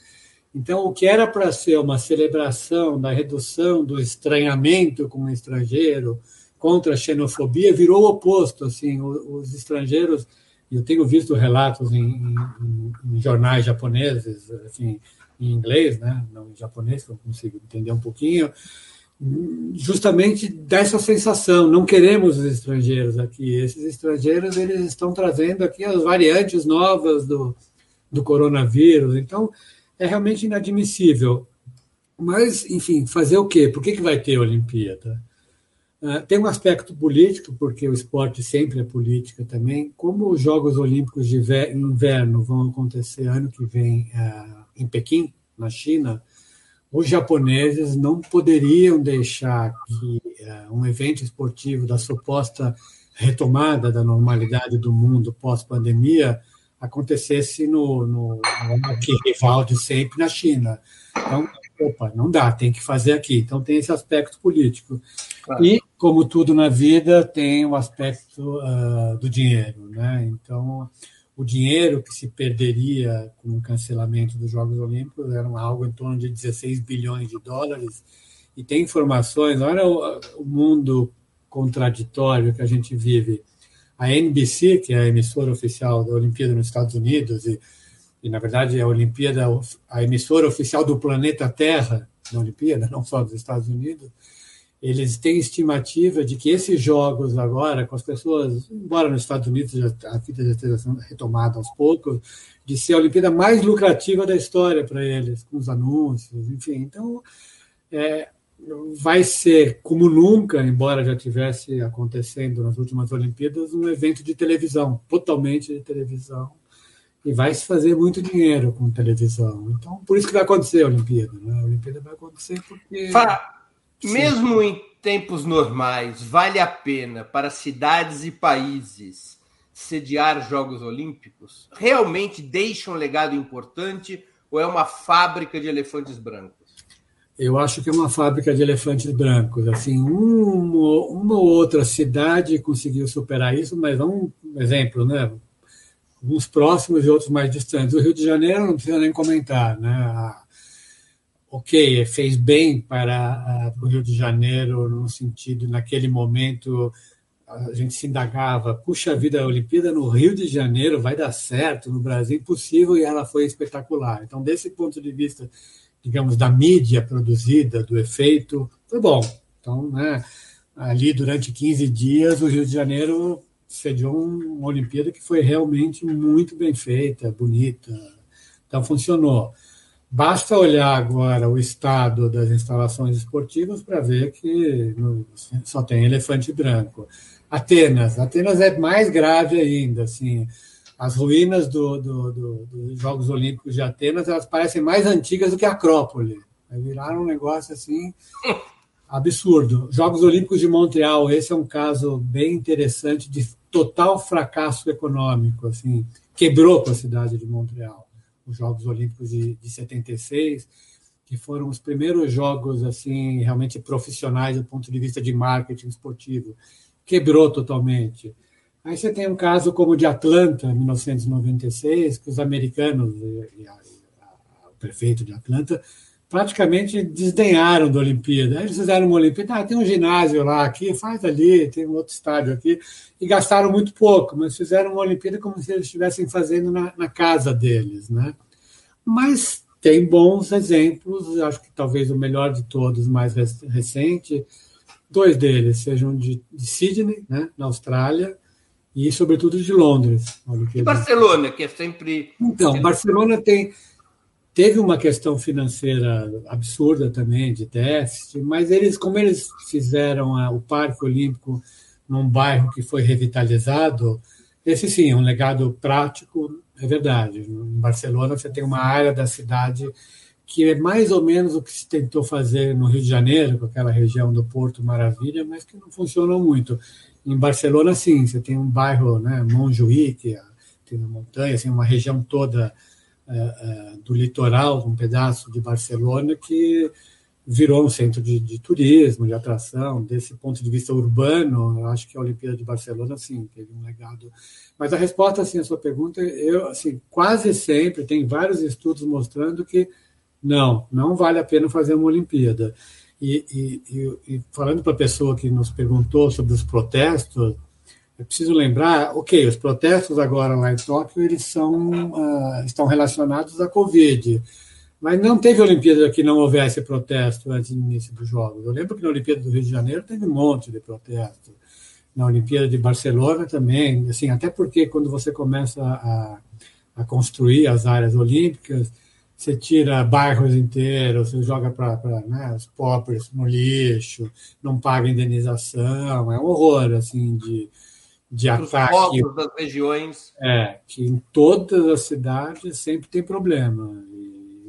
Então, o que era para ser uma celebração da redução do estranhamento com o estrangeiro contra a xenofobia virou o oposto. Assim, os estrangeiros, eu tenho visto relatos em, em, em jornais japoneses, assim, em inglês, né? não em japonês, que eu consigo entender um pouquinho, justamente dessa sensação. Não queremos os estrangeiros aqui. Esses estrangeiros eles estão trazendo aqui as variantes novas do, do coronavírus. Então, é realmente inadmissível. Mas, enfim, fazer o quê? Por que, que vai ter Olimpíada? Uh, tem um aspecto político, porque o esporte sempre é política também. Como os Jogos Olímpicos de Inverno vão acontecer ano que vem uh, em Pequim, na China, os japoneses não poderiam deixar que uh, um evento esportivo da suposta retomada da normalidade do mundo pós-pandemia acontecesse no, no, no rival de sempre na China. Então, opa, não dá, tem que fazer aqui. Então, tem esse aspecto político. Claro. E, como tudo na vida, tem o aspecto uh, do dinheiro. Né? Então, o dinheiro que se perderia com o cancelamento dos Jogos Olímpicos era algo em torno de 16 bilhões de dólares. E tem informações, olha o, o mundo contraditório que a gente vive. A NBC, que é a emissora oficial da Olimpíada nos Estados Unidos, e, e na verdade é a Olimpíada, a emissora oficial do planeta Terra, na Olimpíada, <laughs> não só dos Estados Unidos, eles têm estimativa de que esses jogos agora, com as pessoas, embora nos Estados Unidos a vida já esteja sendo retomada aos poucos, de ser a Olimpíada mais lucrativa da história para eles, com os anúncios, enfim. Então, é, vai ser, como nunca, embora já tivesse acontecendo nas últimas Olimpíadas, um evento de televisão, totalmente de televisão, e vai se fazer muito dinheiro com televisão. Então, por isso que vai acontecer a Olimpíada. Né? A Olimpíada vai acontecer porque. Fala mesmo em tempos normais, vale a pena para cidades e países sediar Jogos Olímpicos? Realmente deixa um legado importante ou é uma fábrica de elefantes brancos? Eu acho que é uma fábrica de elefantes brancos. Assim, uma, uma ou outra cidade conseguiu superar isso, mas um exemplo, né? Uns próximos e outros mais distantes. O Rio de Janeiro não precisa nem comentar, né? Ok, fez bem para uh, o Rio de Janeiro, no sentido, naquele momento, a gente se indagava, puxa vida, a Olimpíada no Rio de Janeiro vai dar certo, no Brasil impossível, e ela foi espetacular. Então, desse ponto de vista, digamos, da mídia produzida, do efeito, foi bom. Então, né, ali durante 15 dias, o Rio de Janeiro sediou uma Olimpíada que foi realmente muito bem feita, bonita. Então, funcionou. Basta olhar agora o estado das instalações esportivas para ver que só tem elefante branco. Atenas, Atenas é mais grave ainda, assim, as ruínas do, do, do, dos Jogos Olímpicos de Atenas elas parecem mais antigas do que a Acrópole. Viraram um negócio assim absurdo. Jogos Olímpicos de Montreal, esse é um caso bem interessante de total fracasso econômico, assim, quebrou com a cidade de Montreal os Jogos Olímpicos de, de 76, que foram os primeiros jogos assim realmente profissionais do ponto de vista de marketing esportivo. Quebrou totalmente. Aí você tem um caso como o de Atlanta, 1996, que os americanos e, a, a, o prefeito de Atlanta praticamente desdenharam da Olimpíada. Eles fizeram uma Olimpíada, ah, tem um ginásio lá aqui, faz ali, tem um outro estádio aqui, e gastaram muito pouco, mas fizeram uma Olimpíada como se eles estivessem fazendo na, na casa deles. Né? Mas tem bons exemplos, acho que talvez o melhor de todos, mais recente, dois deles sejam de, de Sydney, né, na Austrália, e sobretudo de Londres. E Barcelona, que é sempre. Então, Barcelona tem Teve uma questão financeira absurda também, de déficit, mas eles, como eles fizeram o Parque Olímpico num bairro que foi revitalizado, esse sim, é um legado prático, é verdade. Em Barcelona você tem uma área da cidade que é mais ou menos o que se tentou fazer no Rio de Janeiro, com aquela região do Porto Maravilha, mas que não funcionou muito. Em Barcelona, sim, você tem um bairro, né, Montjuïc, tem uma montanha, assim, uma região toda uh, uh, do litoral, um pedaço de Barcelona que virou um centro de, de, turismo, de atração. Desse ponto de vista urbano, eu acho que a Olimpíada de Barcelona, sim, teve um legado. Mas a resposta, assim, à sua pergunta, eu, assim, quase sempre, tem vários estudos mostrando que não, não vale a pena fazer uma Olimpíada. E, e, e falando para a pessoa que nos perguntou sobre os protestos, é preciso lembrar, ok, os protestos agora lá em Tóquio, eles são, uh, estão relacionados à Covid, mas não teve Olimpíada que não houvesse protesto antes do início dos Jogos. Eu lembro que na Olimpíada do Rio de Janeiro teve um monte de protesto. Na Olimpíada de Barcelona também, assim, até porque quando você começa a, a construir as áreas olímpicas, você tira bairros inteiros, você joga para né, os pobres no lixo, não paga indenização, é um horror assim de, de Os ataque. das regiões. É, que em todas as cidades sempre tem problema.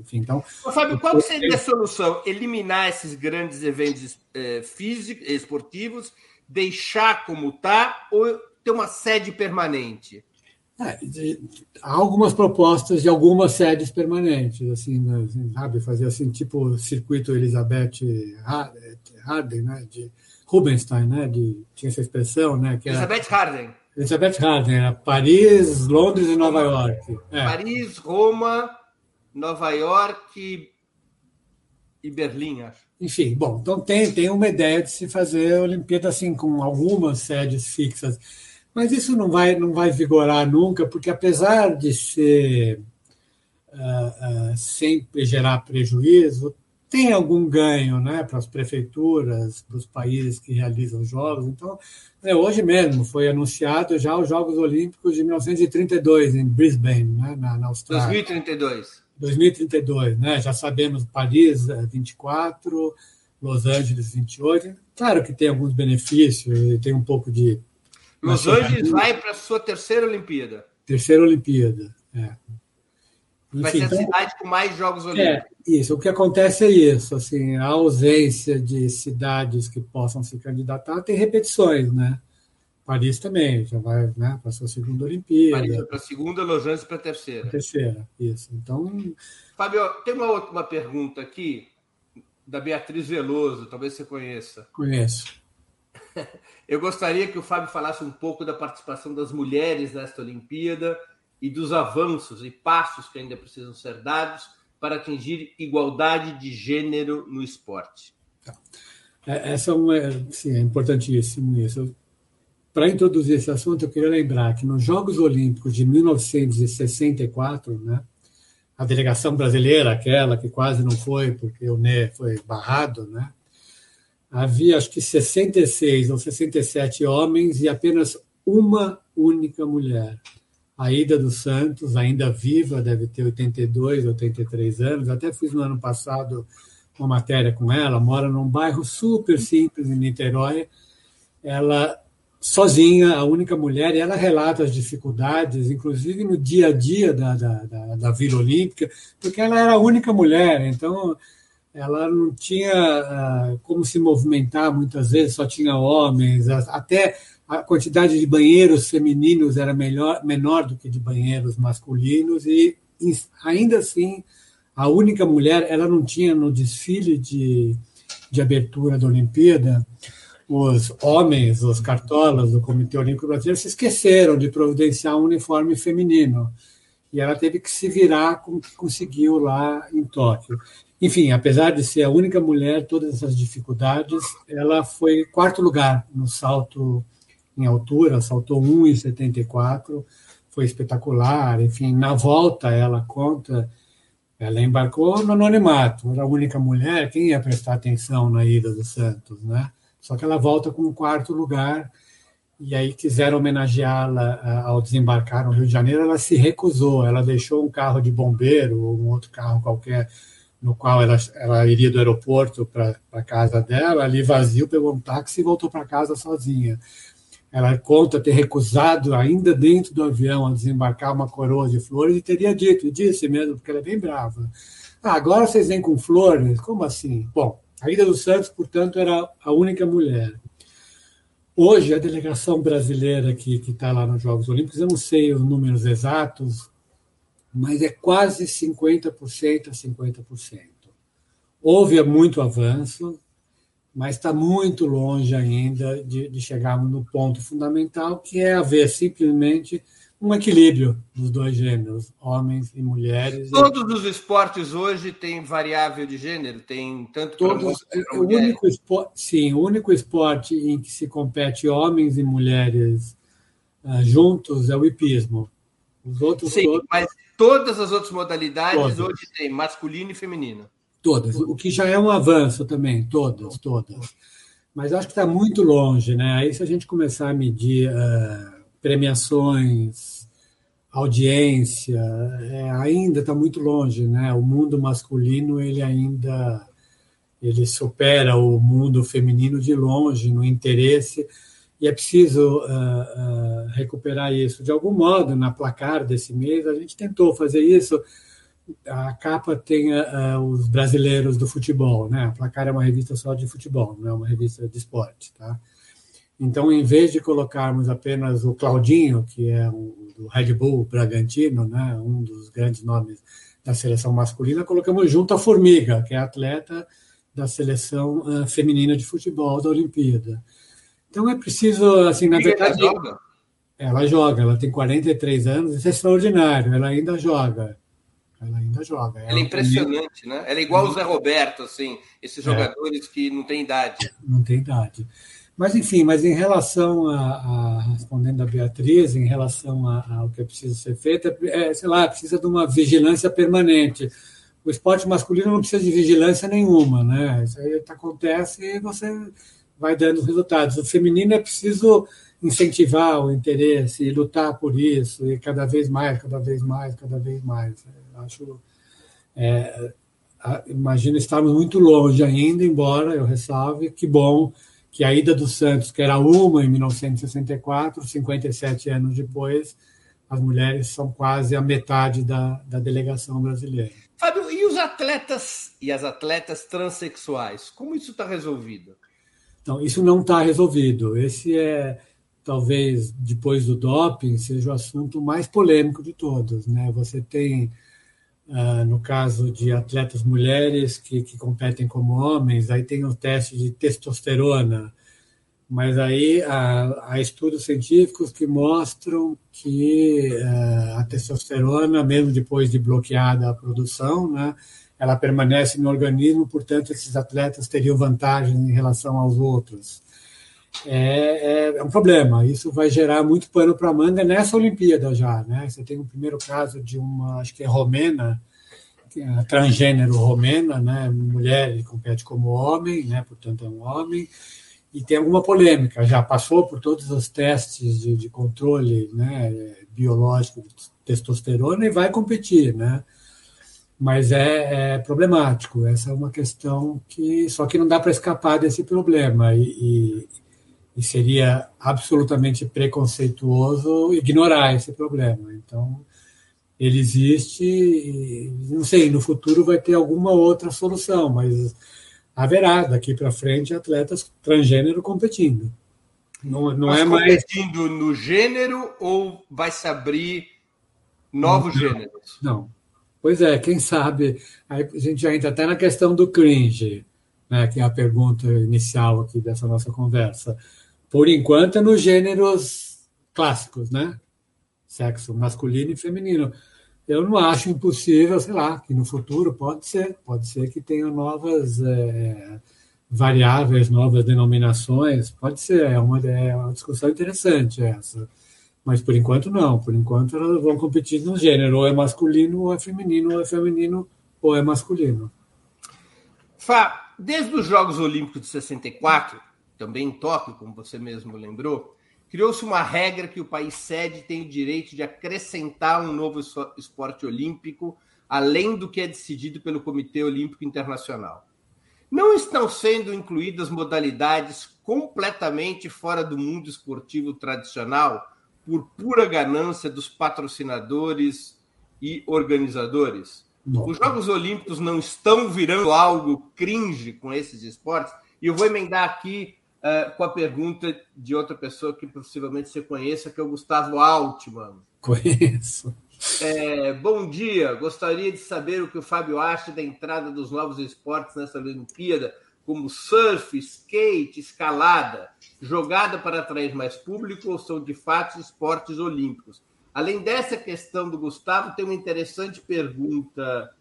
Enfim, então. Ô, Fábio, qual seria a solução? Eliminar esses grandes eventos eh, físicos, esportivos, deixar como está ou ter uma sede permanente? É, há algumas propostas de algumas sedes permanentes, assim, né, assim, sabe, fazer assim, tipo circuito Elizabeth Harden, né, de Rubinstein, né, de, tinha essa expressão, né, que era, Elizabeth Harden. Elizabeth Harden, era Paris, Londres e Nova York. É. Paris, Roma, Nova York e Berlim, acho. Enfim, bom, então tem, tem uma ideia de se fazer a Olimpíada assim, com algumas sedes fixas mas isso não vai, não vai vigorar nunca, porque apesar de ser uh, uh, sempre gerar prejuízo, tem algum ganho né, para as prefeituras, para os países que realizam os jogos. Então, né, hoje mesmo foi anunciado já os Jogos Olímpicos de 1932 em Brisbane, né, na, na Austrália. 2032. 2032, né? Já sabemos Paris 24, Los Angeles 28. Claro que tem alguns benefícios, tem um pouco de Los Angeles vai para a sua terceira Olimpíada. Terceira Olimpíada, é. Enfim, vai ser a então, cidade com mais Jogos é, Olímpicos. É, isso. O que acontece é isso, assim, a ausência de cidades que possam se candidatar tem repetições, né? Paris também, já vai né, para a sua segunda Olimpíada. Paris para a segunda, Los Angeles para a terceira. terceira, isso. Então. Fábio, tem uma última pergunta aqui, da Beatriz Veloso, talvez você conheça. Conheço. <laughs> Eu gostaria que o Fábio falasse um pouco da participação das mulheres nesta Olimpíada e dos avanços e passos que ainda precisam ser dados para atingir igualdade de gênero no esporte. Tá. É, essa é, uma, sim, é importantíssimo isso. Para introduzir esse assunto, eu queria lembrar que nos Jogos Olímpicos de 1964, né, a delegação brasileira, aquela que quase não foi porque o NE foi barrado, né, havia acho que 66 ou 67 homens e apenas uma única mulher. A Ida dos Santos, ainda viva, deve ter 82, 83 anos. Até fiz no ano passado uma matéria com ela. Mora num bairro super simples em Niterói. Ela sozinha, a única mulher, e ela relata as dificuldades, inclusive no dia a dia da, da, da, da Vila Olímpica, porque ela era a única mulher. Então, ela não tinha uh, como se movimentar muitas vezes, só tinha homens, até a quantidade de banheiros femininos era melhor, menor do que de banheiros masculinos, e ainda assim, a única mulher, ela não tinha no desfile de, de abertura da Olimpíada, os homens, os cartolas do Comitê Olímpico Brasileiro se esqueceram de providenciar um uniforme feminino. E ela teve que se virar com o que conseguiu lá em Tóquio. Enfim, apesar de ser a única mulher, todas essas dificuldades, ela foi quarto lugar no salto em altura, saltou 1,74, foi espetacular. Enfim, na volta ela conta, ela embarcou no anonimato, era a única mulher, quem ia prestar atenção na ida do Santos, né? Só que ela volta com o quarto lugar e aí quiseram homenageá-la ah, ao desembarcar no Rio de Janeiro, ela se recusou, ela deixou um carro de bombeiro ou um outro carro qualquer no qual ela, ela iria do aeroporto para a casa dela, ali vazio, pegou um táxi e voltou para casa sozinha. ela conta ter recusado, ainda dentro do avião, a desembarcar uma coroa de flores e teria dito, e disse mesmo, porque ela é bem brava. Ah, agora vocês vêm com flores? Como assim? Bom, a Ida dos Santos, portanto, era a única mulher. Hoje, a delegação brasileira que está lá nos Jogos Olímpicos, eu não sei os números exatos, mas é quase 50% a 50%. Houve muito avanço, mas está muito longe ainda de, de chegarmos no ponto fundamental, que é haver simplesmente um equilíbrio dos dois gêneros, homens e mulheres. Todos os esportes hoje têm variável de gênero, tem tanto Todos, o único esporte, sim, o único esporte em que se compete homens e mulheres uh, juntos é o hipismo. Os outros sim, todos... mas todas as outras modalidades todas. hoje têm masculino e feminino. Todas, o que já é um avanço também, todas, todas. Mas acho que está muito longe, né? Aí se a gente começar a medir uh, premiações, audiência, é, ainda está muito longe, né? O mundo masculino ele ainda ele supera o mundo feminino de longe no interesse e é preciso uh, uh, recuperar isso de algum modo na placar desse mês a gente tentou fazer isso a capa tem uh, os brasileiros do futebol, né? A Placar é uma revista só de futebol, não é uma revista de esporte, tá? Então, em vez de colocarmos apenas o Claudinho, que é o do Red Bull Bragantino, né? Um dos grandes nomes da seleção masculina, colocamos junto a Formiga, que é atleta da seleção uh, feminina de futebol da Olimpíada. Então é preciso, assim, na verdade. Ela joga? Ela joga, ela tem 43 anos, isso é extraordinário, ela ainda joga. Ela ainda joga. Ela, ela é impressionante, né? Ela é igual o Zé Roberto, assim, esses é. jogadores é. que não têm idade. Não tem idade. Mas, enfim, mas em relação a, a respondendo a Beatriz, em relação ao que precisa ser feito, é, sei lá, precisa de uma vigilância permanente. O esporte masculino não precisa de vigilância nenhuma, né? Isso aí acontece e você vai dando resultados. O feminino é preciso incentivar o interesse e lutar por isso, e cada vez mais, cada vez mais, cada vez mais. Acho, é, imagino estarmos muito longe ainda, embora eu ressalve que bom que a ida do Santos, que era uma em 1964, 57 anos depois, as mulheres são quase a metade da, da delegação brasileira. Fábio, e os atletas e as atletas transexuais? Como isso está resolvido? Então, isso não está resolvido. Esse é, talvez, depois do doping, seja o assunto mais polêmico de todos. Né? Você tem no caso de atletas mulheres que, que, competem como homens, aí tem o teste de testosterona, mas aí há, há estudos científicos que mostram que uh, a testosterona, mesmo depois de bloqueada a produção, né, ela permanece no organismo, portanto, esses atletas teriam vantagem em relação aos outros. É, é, é, um problema. Isso vai gerar muito pano para manga nessa Olimpíada já. Né? Você tem o um primeiro caso de uma, acho que é romena, é transgênero romena, né? mulher que compete como homem, né? portanto é um homem, e tem alguma polêmica. Já passou por todos os testes de, de controle né? biológico de testosterona e vai competir. Né? Mas é, é, problemático. Essa é uma questão que só que não dá para escapar desse problema. E, e, e seria absolutamente preconceituoso ignorar esse problema. Então, ele existe e, não sei, no futuro vai ter alguma outra solução, mas haverá daqui para frente atletas transgênero competindo. Não, não é mais competindo no gênero ou vai se abrir novos não, gêneros? Não. Pois é, quem sabe aí a gente já entra até na questão do cringe, né, que é a pergunta inicial aqui dessa nossa conversa por enquanto, é nos gêneros clássicos, né? Sexo masculino e feminino. Eu não acho impossível, sei lá, que no futuro pode ser, pode ser que tenha novas é, variáveis, novas denominações, pode ser, é uma, é uma discussão interessante essa. Mas por enquanto não, por enquanto elas vão competir no gênero, ou é masculino, ou é feminino, ou é feminino, ou é masculino. Fá, desde os Jogos Olímpicos de 64, também em Tóquio, como você mesmo lembrou, criou-se uma regra que o país sede tem o direito de acrescentar um novo esporte olímpico, além do que é decidido pelo Comitê Olímpico Internacional. Não estão sendo incluídas modalidades completamente fora do mundo esportivo tradicional por pura ganância dos patrocinadores e organizadores? Não. Os Jogos Olímpicos não estão virando algo cringe com esses esportes? E eu vou emendar aqui uh, com a pergunta de outra pessoa que possivelmente você conheça, que é o Gustavo Altman. Conheço. É, bom dia, gostaria de saber o que o Fábio acha da entrada dos novos esportes nessa Olimpíada, como surf, skate, escalada, jogada para atrair mais público ou são de fato esportes olímpicos? Além dessa questão do Gustavo, tem uma interessante pergunta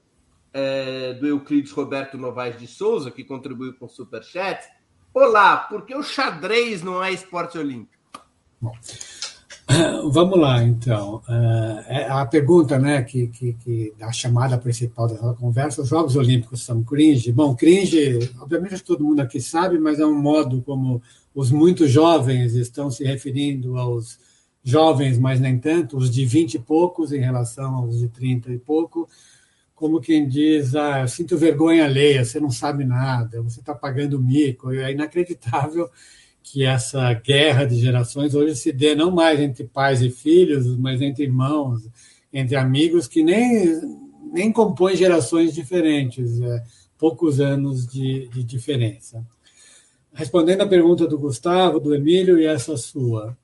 é, do Euclides Roberto Novaes de Souza, que contribuiu com o Superchat. Olá, por que o xadrez não é esporte olímpico? <clears throat> Vamos lá, então. É, a pergunta, né, que, que, que a chamada principal da conversa, os Jogos Olímpicos são cringe? Bom, cringe, obviamente todo mundo aqui sabe, mas é um modo como os muito jovens estão se referindo aos jovens, mas nem tanto, os de 20 e poucos em relação aos de 30 e pouco, como quem diz, ah, sinto vergonha alheia, você não sabe nada, você está pagando mico. É inacreditável que essa guerra de gerações hoje se dê não mais entre pais e filhos, mas entre irmãos, entre amigos que nem, nem compõem gerações diferentes, é, poucos anos de, de diferença. Respondendo à pergunta do Gustavo, do Emílio e essa sua,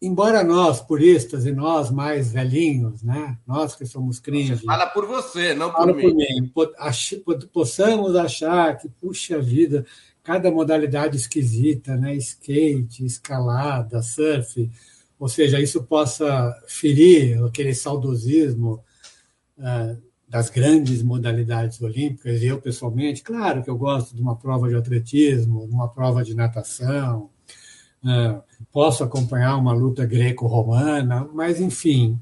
embora nós, puristas, e nós mais velhinhos, né? nós que somos cringe... Fala por você, não por mim. Por mim. Possamos achar que, puxa vida, cada modalidade esquisita, né? skate, escalada, surf, ou seja, isso possa ferir aquele saudosismo uh, das grandes modalidades olímpicas. Eu, pessoalmente, claro que eu gosto de uma prova de atletismo, de uma prova de natação, posso acompanhar uma luta greco-romana, mas, enfim,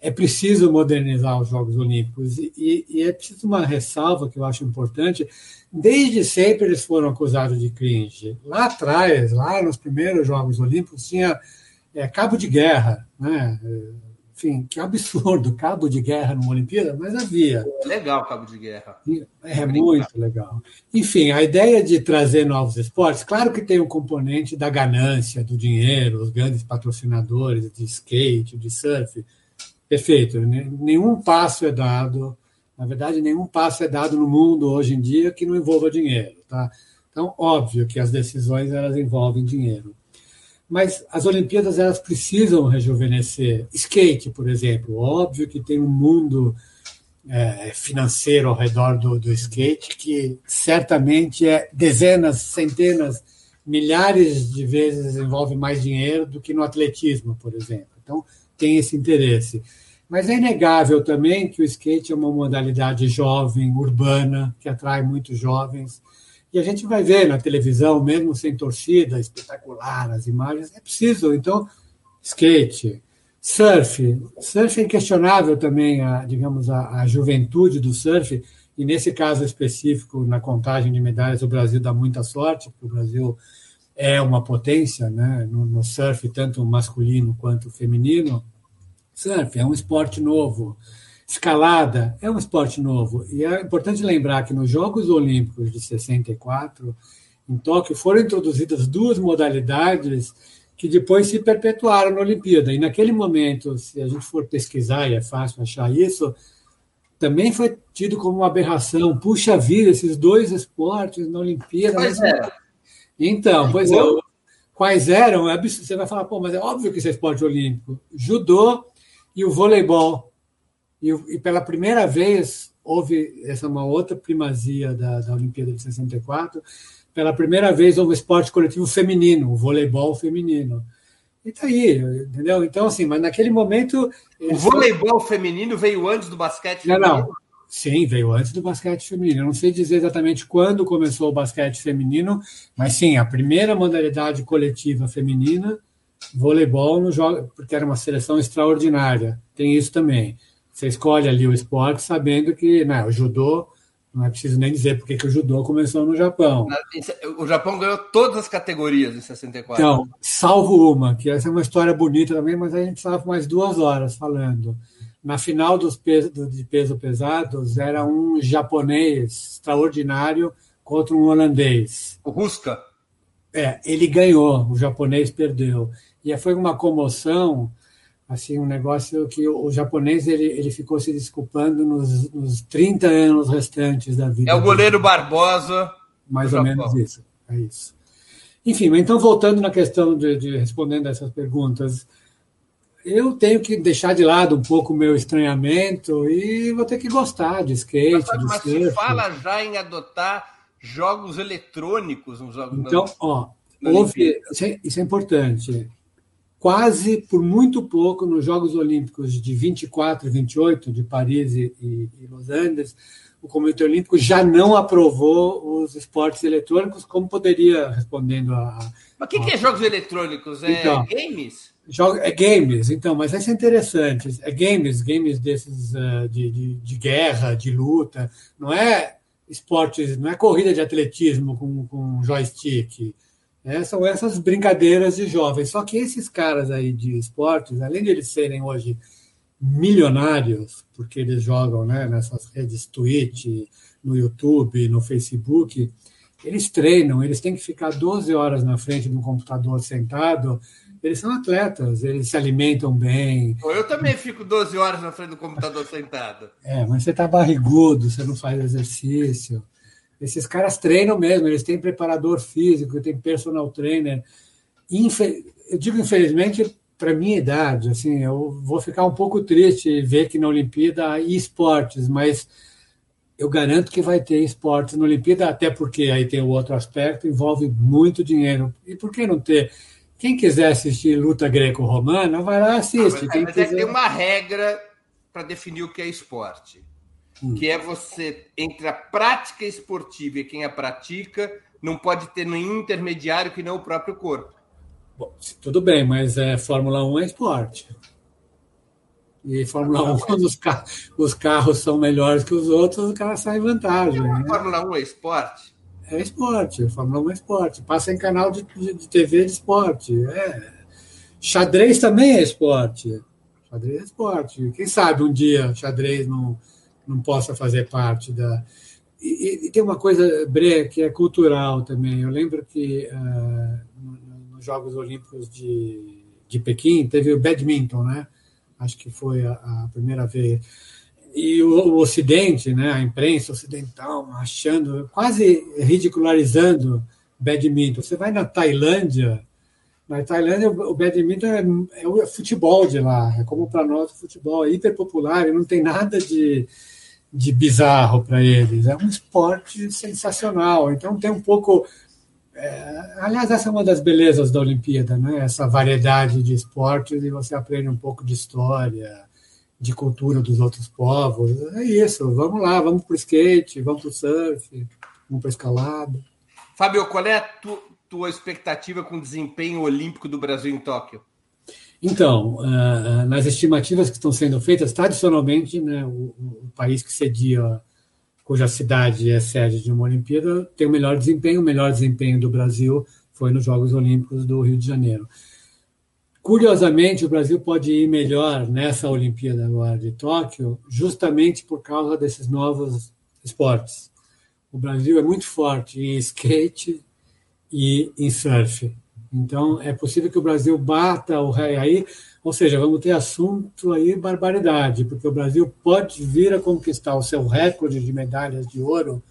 é preciso modernizar os Jogos Olímpicos. E, e, é preciso uma ressalva que eu acho importante. Desde sempre eles foram acusados de cringe. Lá atrás, lá nos primeiros Jogos Olímpicos, tinha é, cabo de guerra, né? Enfim, que absurdo, cabo de guerra numa Olimpíada, mas havia. Legal cabo de guerra. É muito legal. Enfim, a ideia de trazer novos esportes, claro que tem um componente da ganância, do dinheiro, os grandes patrocinadores de skate, de surf. Perfeito. Nenhum passo é dado, na verdade, nenhum passo é dado no mundo hoje em dia que não envolva dinheiro. Tá? Então, óbvio que as decisões elas envolvem dinheiro mas as Olimpíadas elas precisam rejuvenescer. Skate, por exemplo, óbvio que tem um mundo é, financeiro ao redor do, do skate que certamente é dezenas, centenas, milhares de vezes envolve mais dinheiro do que no atletismo, por exemplo. Então tem esse interesse. Mas é inegável também que o skate é uma modalidade jovem, urbana, que atrai muitos jovens e a gente vai ver na televisão, mesmo sem torcida, espetacular as imagens. É preciso, então, skate, surf. Surf é inquestionável também, a, digamos, a, a juventude do surf. E nesse caso específico, na contagem de medalhas, o Brasil dá muita sorte, porque o Brasil é uma potência né, no, no surf, tanto masculino quanto feminino. Surf é um esporte novo Escalada é um esporte novo. E é importante lembrar que nos Jogos Olímpicos de 64, em Tóquio, foram introduzidas duas modalidades que depois se perpetuaram na Olimpíada. E naquele momento, se a gente for pesquisar, e é fácil achar isso, também foi tido como uma aberração. Puxa vida, esses dois esportes na Olimpíada. Pois é. Então, pois é. Quais eram? É você vai falar, pô, mas é óbvio que isso é esporte olímpico. Judô e o voleibol. E, e, pela primeira vez houve essa uma outra primazia da, da Olimpíada de 64. Pela primeira vez houve esporte coletivo feminino, o voleibol feminino. E tá aí, entendeu? Então, assim, mas naquele momento. O voleibol feminino veio antes do basquete feminino? Não, não. Sim, veio antes do basquete feminino. Eu não sei dizer exatamente quando começou o basquete feminino, mas sim, a primeira modalidade coletiva feminina, voleibol, no jogo, porque era uma seleção extraordinária. Tem isso também. Você escolhe ali o esporte sabendo que né, o judô, não é preciso nem dizer porque que o judô começou no Japão. O Japão ganhou todas as categorias em 64. Então, salvo uma, que essa é uma história bonita também, mas a gente precisava mais duas horas falando. Na final dos peso, de peso pesados, era um japonês extraordinário contra um holandês. O Ruska. É, ele ganhou, o japonês perdeu. E foi uma comoção, assim, um negócio que o, japonês ele, ele ficou se desculpando nos, nos 30 anos restantes da vida. É o goleiro Barbosa. Mais ou menos isso. É isso. Enfim, então voltando na questão de, de respondendo essas perguntas, eu tenho que deixar de lado um pouco o meu estranhamento e vou ter que gostar de skate, mas, de mas se fala já em adotar jogos eletrônicos nos jogos. Então, ó, houve, isso é, isso é importante. Quase por muito pouco nos Jogos Olímpicos de 24 e 28 de Paris e, e Los Angeles, o Comitê Olímpico já não aprovou os esportes eletrônicos, como poderia, respondendo a. Mas o que, a... que, é jogos eletrônicos? É então, games? Joga, é games, então, mas vai ser interessante. É games, games desses uh, de, de, de, guerra, de luta. Não é esportes, não é corrida de atletismo com, com joystick. É, são essas brincadeiras de jovens. Só que esses caras aí de esportes, além de eles serem hoje milionários, porque eles jogam né, nessas redes Twitch, no YouTube, no Facebook, eles treinam, eles têm que ficar 12 horas na frente de um computador sentado. Eles são atletas, eles se alimentam bem. Eu também fico 12 horas na frente do computador sentado. É, mas você está barrigudo, você não faz exercício. Esses caras treinam mesmo, eles têm preparador físico, têm personal trainer. Infe... Eu digo infelizmente para minha idade, assim, eu vou ficar um pouco triste ver que na Olimpíada há esportes, mas eu garanto que vai ter esportes na Olimpíada, até porque aí tem o outro aspecto, envolve muito dinheiro. E por que não ter? Quem quiser assistir luta greco-romana, vai lá assiste. Ah, mas, mas quiser... é que tem uma regra para definir o que é esporte, hum. que é você, entre a prática esportiva e quem a pratica, não pode ter nenhum intermediário que não o próprio corpo. Bom, tudo bem, mas é, Fórmula 1 é esporte. E Fórmula 1, quando <laughs> os, car os carros são melhores que os outros, o cara sai em vantagem. Né? Fórmula 1 é esporte? É esporte, Fórmula 1 é esporte. Passa em canal de, de, de TV de esporte. É. Xadrez também é esporte. Xadrez é esporte. Quem sabe um dia xadrez não, não possa fazer parte da. E, e tem uma coisa, Bre, que é cultural também. Eu lembro que uh, nos Jogos Olímpicos de, de Pequim, teve o badminton, né? Acho que foi a, a primeira vez. E o, o, Ocidente, né, a imprensa ocidental, achando, quase ridicularizando badminton. Você vai na Tailândia, na Tailândia o badminton é, é o futebol de lá, é como para nós o futebol, é hiper popular e não tem nada de, de bizarro para eles. É um esporte sensacional. Então tem um pouco é, aliás, essa é uma das belezas da Olimpíada, né? essa variedade de esportes e você aprende um pouco de história, de cultura dos outros povos. É isso, vamos lá, vamos para o skate, vamos para o surf, vamos para escalada. Fábio, qual é a tu, tua expectativa com o desempenho olímpico do Brasil em Tóquio? Então, uh, nas estimativas que estão sendo feitas, tradicionalmente, né, o, o país que cedia cuja cidade é sede de uma Olimpíada, tem o melhor desempenho. O melhor desempenho do Brasil foi nos Jogos Olímpicos do Rio de Janeiro. Curiosamente, o Brasil pode ir melhor nessa Olimpíada agora de Tóquio, justamente por causa desses novos esportes. O Brasil é muito forte em skate e em surf. Então, é possível que o Brasil bata o rei aí, ou seja, vamos ter assunto aí barbaridade, porque o Brasil pode vir a conquistar o seu recorde de medalhas de ouro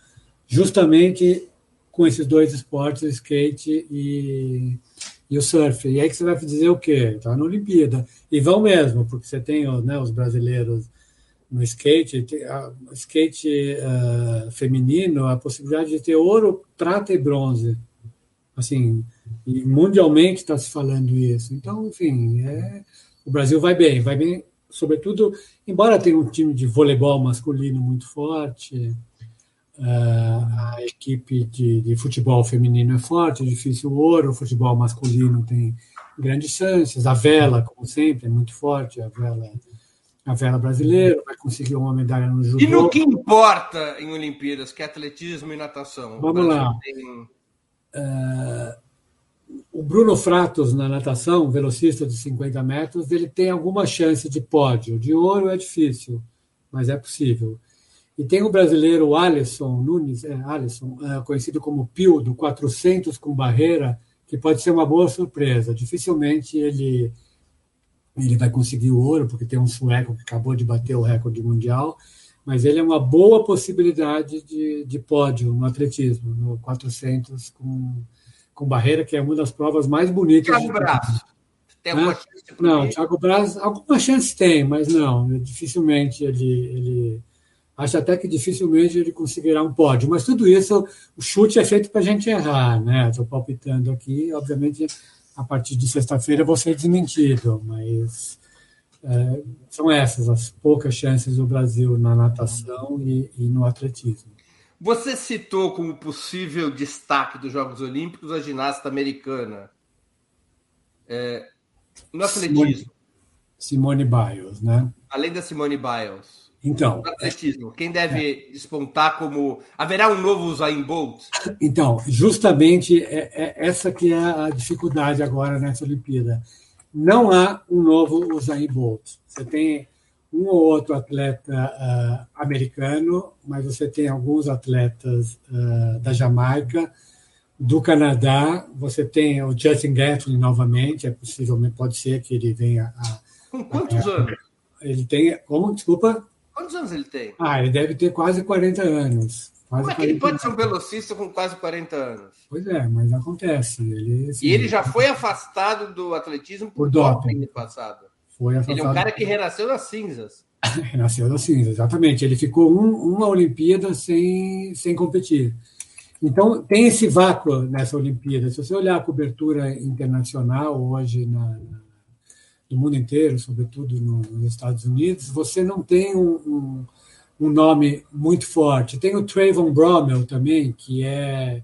justamente com esses dois esportes, o skate e, e o surf. E aí que você vai dizer o quê? Está na Olimpíada. E vão mesmo, porque você tem né, os brasileiros no skate, skate uh, feminino, a possibilidade de ter ouro, prata e bronze. Assim, e mundialmente está se falando isso. Então, enfim, é, o Brasil vai bem, vai bem, sobretudo, embora tenha um time de voleibol masculino muito forte, uh, a equipe de, de, futebol feminino é forte, é difícil o ouro, o futebol masculino tem grandes chances, a vela, como sempre, é muito forte, a vela a vela brasileira, vai conseguir uma medalha no judô. E no que importa em Olimpíadas, que é atletismo e natação? Vamos lá. Tem... Uh, o Bruno Fratos na natação, velocista de 50 metros, ele tem alguma chance de pódio. De ouro é difícil, mas é possível. E tem o brasileiro Alisson Nunes, é, Alisson, é, conhecido como Pio, do 400 com barreira, que pode ser uma boa surpresa. Dificilmente ele ele vai conseguir o ouro, porque tem um sueco que acabou de bater o recorde mundial, mas ele é uma boa possibilidade de, de pódio no atletismo, no 400 com, com barreira, que é uma das provas mais bonitas. Thiago Braz. Tem alguma chance de Não, Thiago Braz, alguma chance tem, mas não, dificilmente ele, ele. Acho até que dificilmente ele conseguirá um pódio. Mas tudo isso, o chute é feito para a gente errar, né? Estou palpitando aqui, obviamente a partir de sexta-feira vou ser desmentido, mas é, são essas as poucas chances do Brasil na natação e, e, no atletismo. Você citou como possível destaque dos Jogos Olímpicos a ginasta americana. É, no atletismo. Simone, Simone Biles, né? Além da Simone Biles. Então, atletismo, quem deve é, despontar como haverá um novo Usain Bolt? Então, justamente é, é, essa que é a dificuldade agora nessa Olimpíada. Não há um novo Usain Bolt. Você tem um ou outro atleta uh, americano, mas você tem alguns atletas uh, da Jamaica, do Canadá, você tem o Justin Gatlin novamente, é possivelmente pode ser que ele venha a. Com quantos a, anos? Ele tem. Como? Desculpa? Quantos anos ele tem? Ah, ele deve ter quase 40 anos. Quase Como é que ele pode ser um velocista com quase 40 anos? Pois é, mas acontece. Ele, assim, e ele já foi afastado do atletismo por, por doping no passado. Foi. Ele é um cara que renasceu das cinzas. <laughs> renasceu das cinzas, exatamente. Ele ficou um, uma Olimpíada sem, sem competir. Então, tem esse vácuo nessa Olimpíada. Se você olhar a cobertura internacional hoje na, do mundo inteiro, sobretudo nos Estados Unidos, você não tem um, um, um nome muito forte. Tem o Trayvon Bromell também, que é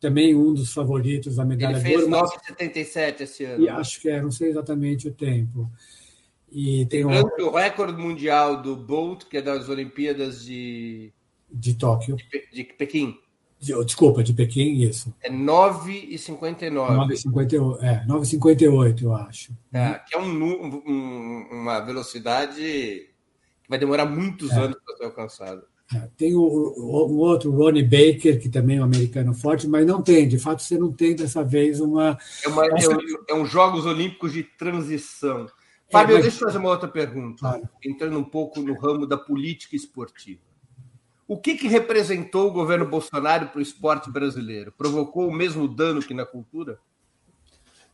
também um dos favoritos da medalha Ele fez 9,77 esse ano. E acho que é, não sei exatamente o tempo. E tem um... o recorde mundial do Bolt, que é das Olimpíadas de de Tóquio, de, de Pequim. Desculpa, de Pequim, isso. É 9,59. 9,58, é, 9,58, eu acho. É, que é um, um, uma velocidade que vai demorar muitos é. anos para ser alcançada. É, tem o, o, um outro, Ronnie Baker, que também é um americano forte, mas não tem, de fato, você não tem dessa vez uma. É, uma, é, um, é um Jogos Olímpicos de transição. Fábio, mas... deixa eu fazer uma outra pergunta, claro. entrando um pouco no ramo da política esportiva. O que, que representou o governo Bolsonaro para o esporte brasileiro? Provocou o mesmo dano que na cultura?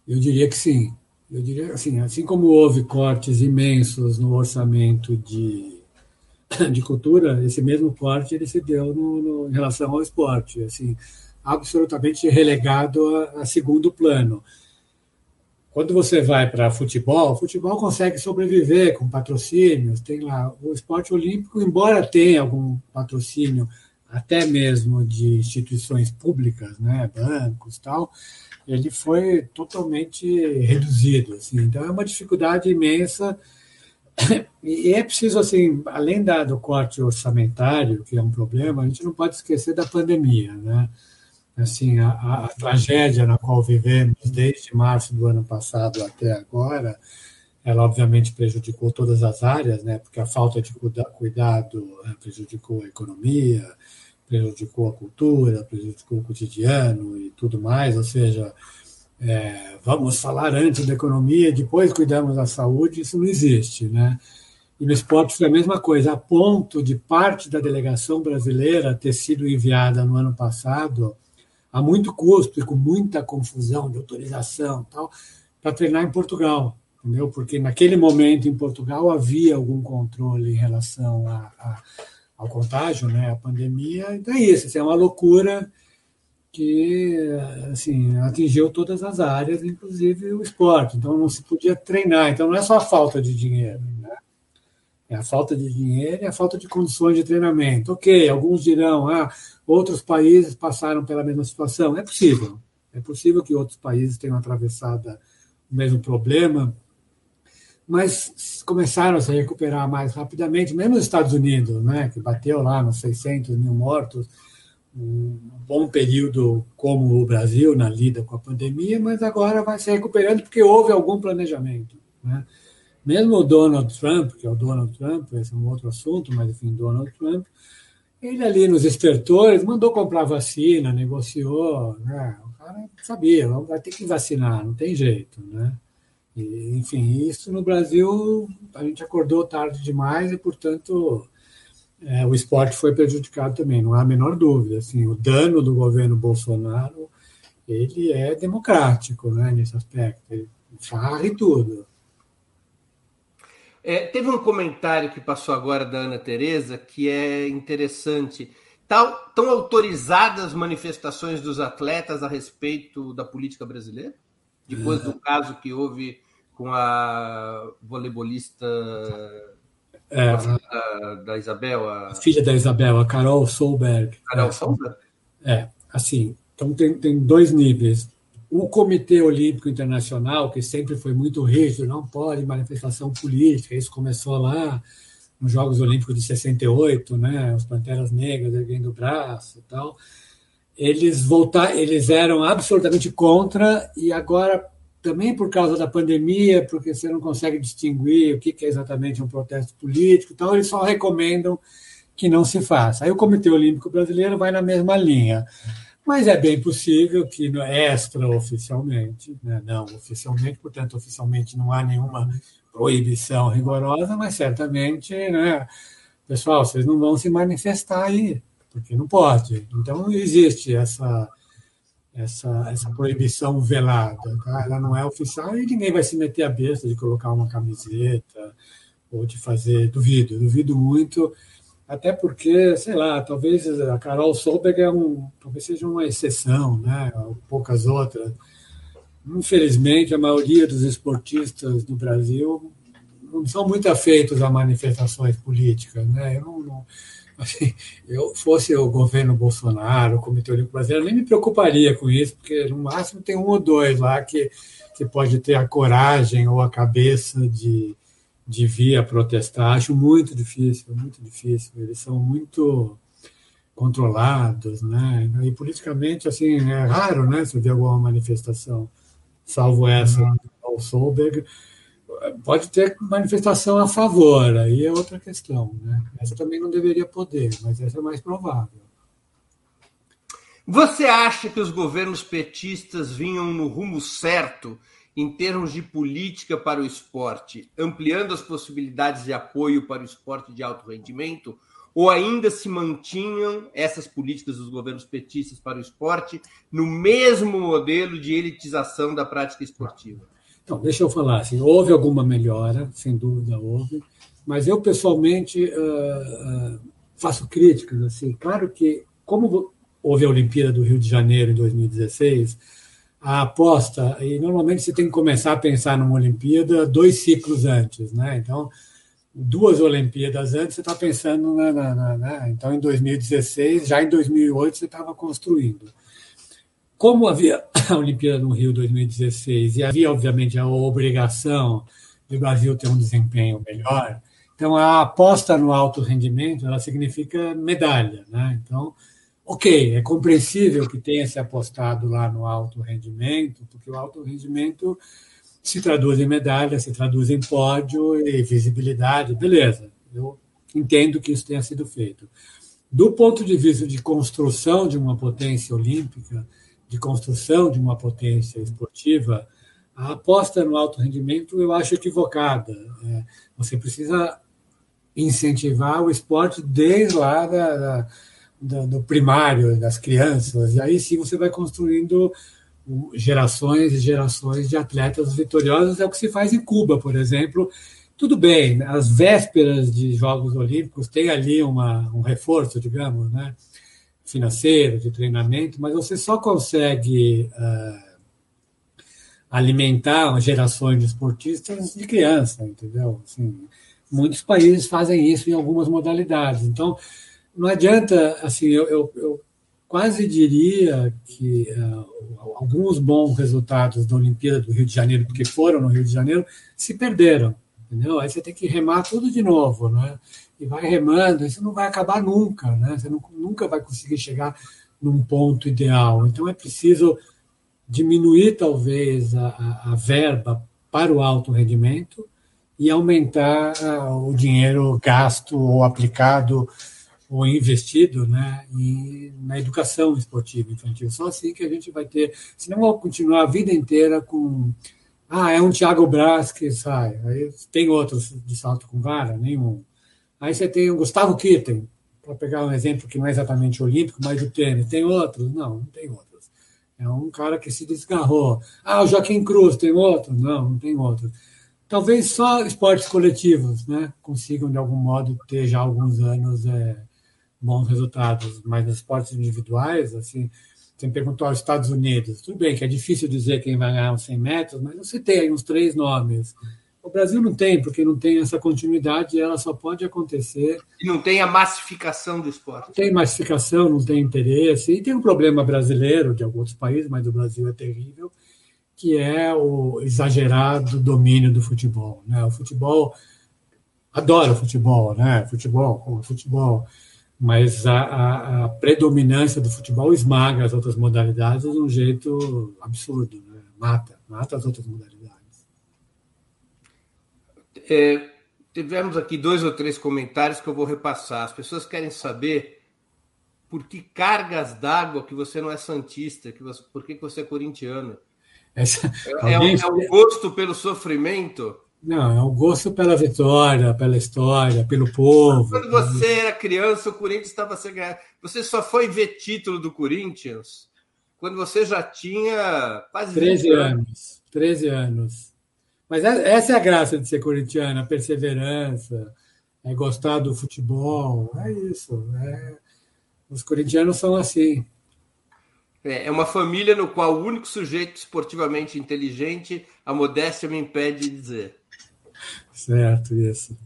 Eu diria que sim. Eu diria assim, assim como houve cortes imensos no orçamento de, <coughs> de cultura, esse mesmo corte ele se deu no, no, em relação ao esporte, assim, absolutamente relegado a, a segundo plano. Quando você vai para futebol, o futebol consegue sobreviver com patrocínios. Tem lá o esporte olímpico, embora tenha algum patrocínio, até mesmo de instituições públicas, né, bancos, tal, ele foi totalmente reduzido. Assim. Então é uma dificuldade imensa <coughs> e é preciso assim, além da, do corte orçamentário, que é um problema, a gente não pode esquecer da pandemia, né? Assim, a, a, tragédia na qual vivemos desde março do ano passado até agora, ela obviamente prejudicou todas as áreas, né? Porque a falta de cuidado né, prejudicou a economia, prejudicou a cultura, prejudicou o cotidiano e tudo mais. Ou seja, é, vamos falar antes da economia, depois cuidamos da saúde. Isso não existe, né? E no esporte foi a mesma coisa, a ponto de parte da delegação brasileira ter sido enviada no ano passado a muito custo e com muita confusão de autorização tal, para treinar em Portugal, entendeu? Porque naquele momento em Portugal havia algum controle em relação a, a, ao contágio, né, a pandemia. Então é isso, assim, é uma loucura que assim atingiu todas as áreas, inclusive o esporte. Então não se podia treinar. Então não é só a falta de dinheiro, né? É a falta de dinheiro e a falta de condições de treinamento. Ok, alguns dirão, ah, outros países passaram pela mesma situação. É possível. É possível que outros países tenham atravessado o mesmo problema, mas começaram a se recuperar mais rapidamente, mesmo nos Estados Unidos, né, que bateu lá nos 600 mil mortos, um bom período como o Brasil na lida com a pandemia, mas agora vai se recuperando porque houve algum planejamento. Né? Mesmo o Donald Trump, que é o Donald Trump, esse é um outro assunto, mas enfim, Donald Trump, Ele ali nos estertores mandou comprar vacina, negociou, né? O cara sabia, vai ter que vacinar, não tem jeito, né? E, enfim, isso no Brasil a gente acordou tarde demais e, portanto, é, o esporte foi prejudicado também, não há a menor dúvida. Assim, o dano do governo Bolsonaro ele é democrático né, nesse aspecto, ele farra e tudo. É, teve um comentário que passou agora da Ana Tereza que é interessante. Estão autorizadas manifestações dos atletas a respeito da política brasileira? Depois do caso que houve com a voleibolista é, da, da, Isabel. A... a... filha da Isabel, a Carol Solberg. Carol Solberg? É, assim, então tem, tem dois níveis. O Comitê Olímpico Internacional, que sempre foi muito rígido, não pode manifestação política, isso começou lá nos Jogos Olímpicos de 68, né, os Panteras Negras erguendo o braço e tal, eles voltar, eles eram absolutamente contra e agora também por causa da pandemia, porque você não consegue distinguir o que é exatamente um protesto político, então eles só recomendam que não se faça. Aí o Comitê Olímpico Brasileiro vai na mesma linha. Mas é bem possível que extraoficialmente, né, não oficialmente, portanto, oficialmente não há nenhuma proibição rigorosa, mas certamente, né, pessoal, vocês não vão se manifestar aí, porque não pode. Então, existe essa, essa, essa proibição velada. Tá? Ela não é oficial e ninguém vai se meter a besta de colocar uma camiseta ou de fazer. Duvido, duvido muito até porque, sei lá, talvez a Carol Solberg é um, talvez seja uma exceção, né? Poucas outras. Infelizmente, a maioria dos esportistas no Brasil não são muito afeitos a manifestações políticas, né? Eu não, não assim, eu fosse o governo Bolsonaro, o Comitê Olímpico Brasileiro, nem me preocuparia com isso, porque no máximo tem um ou dois lá que, que pode ter a coragem ou a cabeça de, de vir a protestar. Acho muito difícil, muito difícil. Eles são muito controlados, né? E politicamente, assim, é raro, né? Se ver alguma manifestação, salvo essa ao uhum. Solberg. Pode ter manifestação a favor, aí é outra questão, né? Essa também não deveria poder, mas essa é mais provável. Você acha que os governos petistas vinham no rumo certo em termos de política para o esporte, ampliando as possibilidades de apoio para o esporte de alto rendimento, ou ainda se mantinham essas políticas dos governos petistas para o esporte no mesmo modelo de elitização da prática esportiva? Então, deixa eu falar assim, houve alguma melhora, sem dúvida houve, mas eu pessoalmente uh, uh, faço críticas assim. Claro que como houve a Olimpíada do Rio de Janeiro em 2016 a aposta, e normalmente você tem que começar a pensar numa Olimpíada dois ciclos antes, né? Então, duas Olimpíadas antes você está pensando na, na, na, na, Então, em 2016, já em 2008 você estava construindo. Como havia <coughs> a Olimpíada no Rio 2016 e havia, obviamente, a obrigação do Brasil ter um desempenho melhor, então a aposta no alto rendimento ela significa medalha, né? Então, Ok, é compreensível que tenha se apostado lá no alto rendimento, porque o alto rendimento se traduz em medalha, se traduz em pódio e visibilidade, beleza. Eu entendo que isso tenha sido feito. Do ponto de vista de construção de uma potência olímpica, de construção de uma potência esportiva, a aposta no alto rendimento eu acho equivocada. É, você precisa incentivar o esporte desde lá da, da do, do primário, das crianças, e aí sim você vai construindo gerações e gerações de atletas vitoriosos. É o que se faz em Cuba, por exemplo. Tudo bem, as vésperas de Jogos Olímpicos tem ali uma, um reforço, digamos, né, financeiro, de treinamento, mas você só consegue uh, alimentar gerações de esportistas de criança, entendeu? Assim, muitos países fazem isso em algumas modalidades. Então, não adianta, assim, eu, eu, eu quase diria que uh, alguns bons resultados da Olimpíada do Rio de Janeiro, porque foram no Rio de Janeiro, se perderam, entendeu? Aí você tem que remar tudo de novo, né? E vai remando, isso não vai acabar nunca, né? Você não, nunca vai conseguir chegar num ponto ideal. Então é preciso diminuir, talvez, a, a, verba para o alto rendimento e aumentar uh, o dinheiro gasto ou aplicado ou investido né, em, na educação esportiva infantil. Só assim que a gente vai ter. Senão, vou continuar a vida inteira com. Ah, é um Thiago Braz que sai. Aí tem outros de salto com vara? Nenhum. Aí você tem o Gustavo Kitten, para pegar um exemplo que não é exatamente olímpico, mas do tênis. Tem outros? Não, não tem outros. É um cara que se desgarrou. Ah, o Joaquim Cruz, tem outro? Não, não tem outro. Talvez só esportes coletivos né, consigam, de algum modo, ter já alguns anos é, bons resultados, mas nos esportes individuais, assim, você me perguntou aos Estados Unidos, tudo bem que é difícil dizer quem vai ganhar os 100 metros, mas você tem aí uns três nomes. O Brasil não tem, porque não tem essa continuidade ela só pode acontecer. E não tem a massificação do esporte. Não tem massificação, não tem interesse. E tem um problema brasileiro, de alguns países, mas do Brasil é terrível, que é o exagerado domínio do futebol. Né? O futebol adora o futebol, né? Futebol, futebol mas a, a, a, predominância do futebol esmaga as outras modalidades de um jeito absurdo, né? mata, mata as outras modalidades. É, tivemos aqui dois ou três comentários que eu vou repassar. As pessoas querem saber por que cargas d'água que você não é santista, que você, por que você é corintiano. Essa, é, alguém... é, o gosto pelo sofrimento? Não, é o gosto pela vitória, pela história, pelo povo. Quando você era criança, o Corinthians estava sem ganhar. Você só foi ver título do Corinthians quando você já tinha quase 13 anos. anos. 13 anos. Mas é, essa é a graça de ser corintiano, a perseverança, é gostar do futebol, é isso. É... Os corintianos são assim. É, é uma família no qual o único sujeito esportivamente inteligente, a modéstia me impede de dizer. Certo, isso.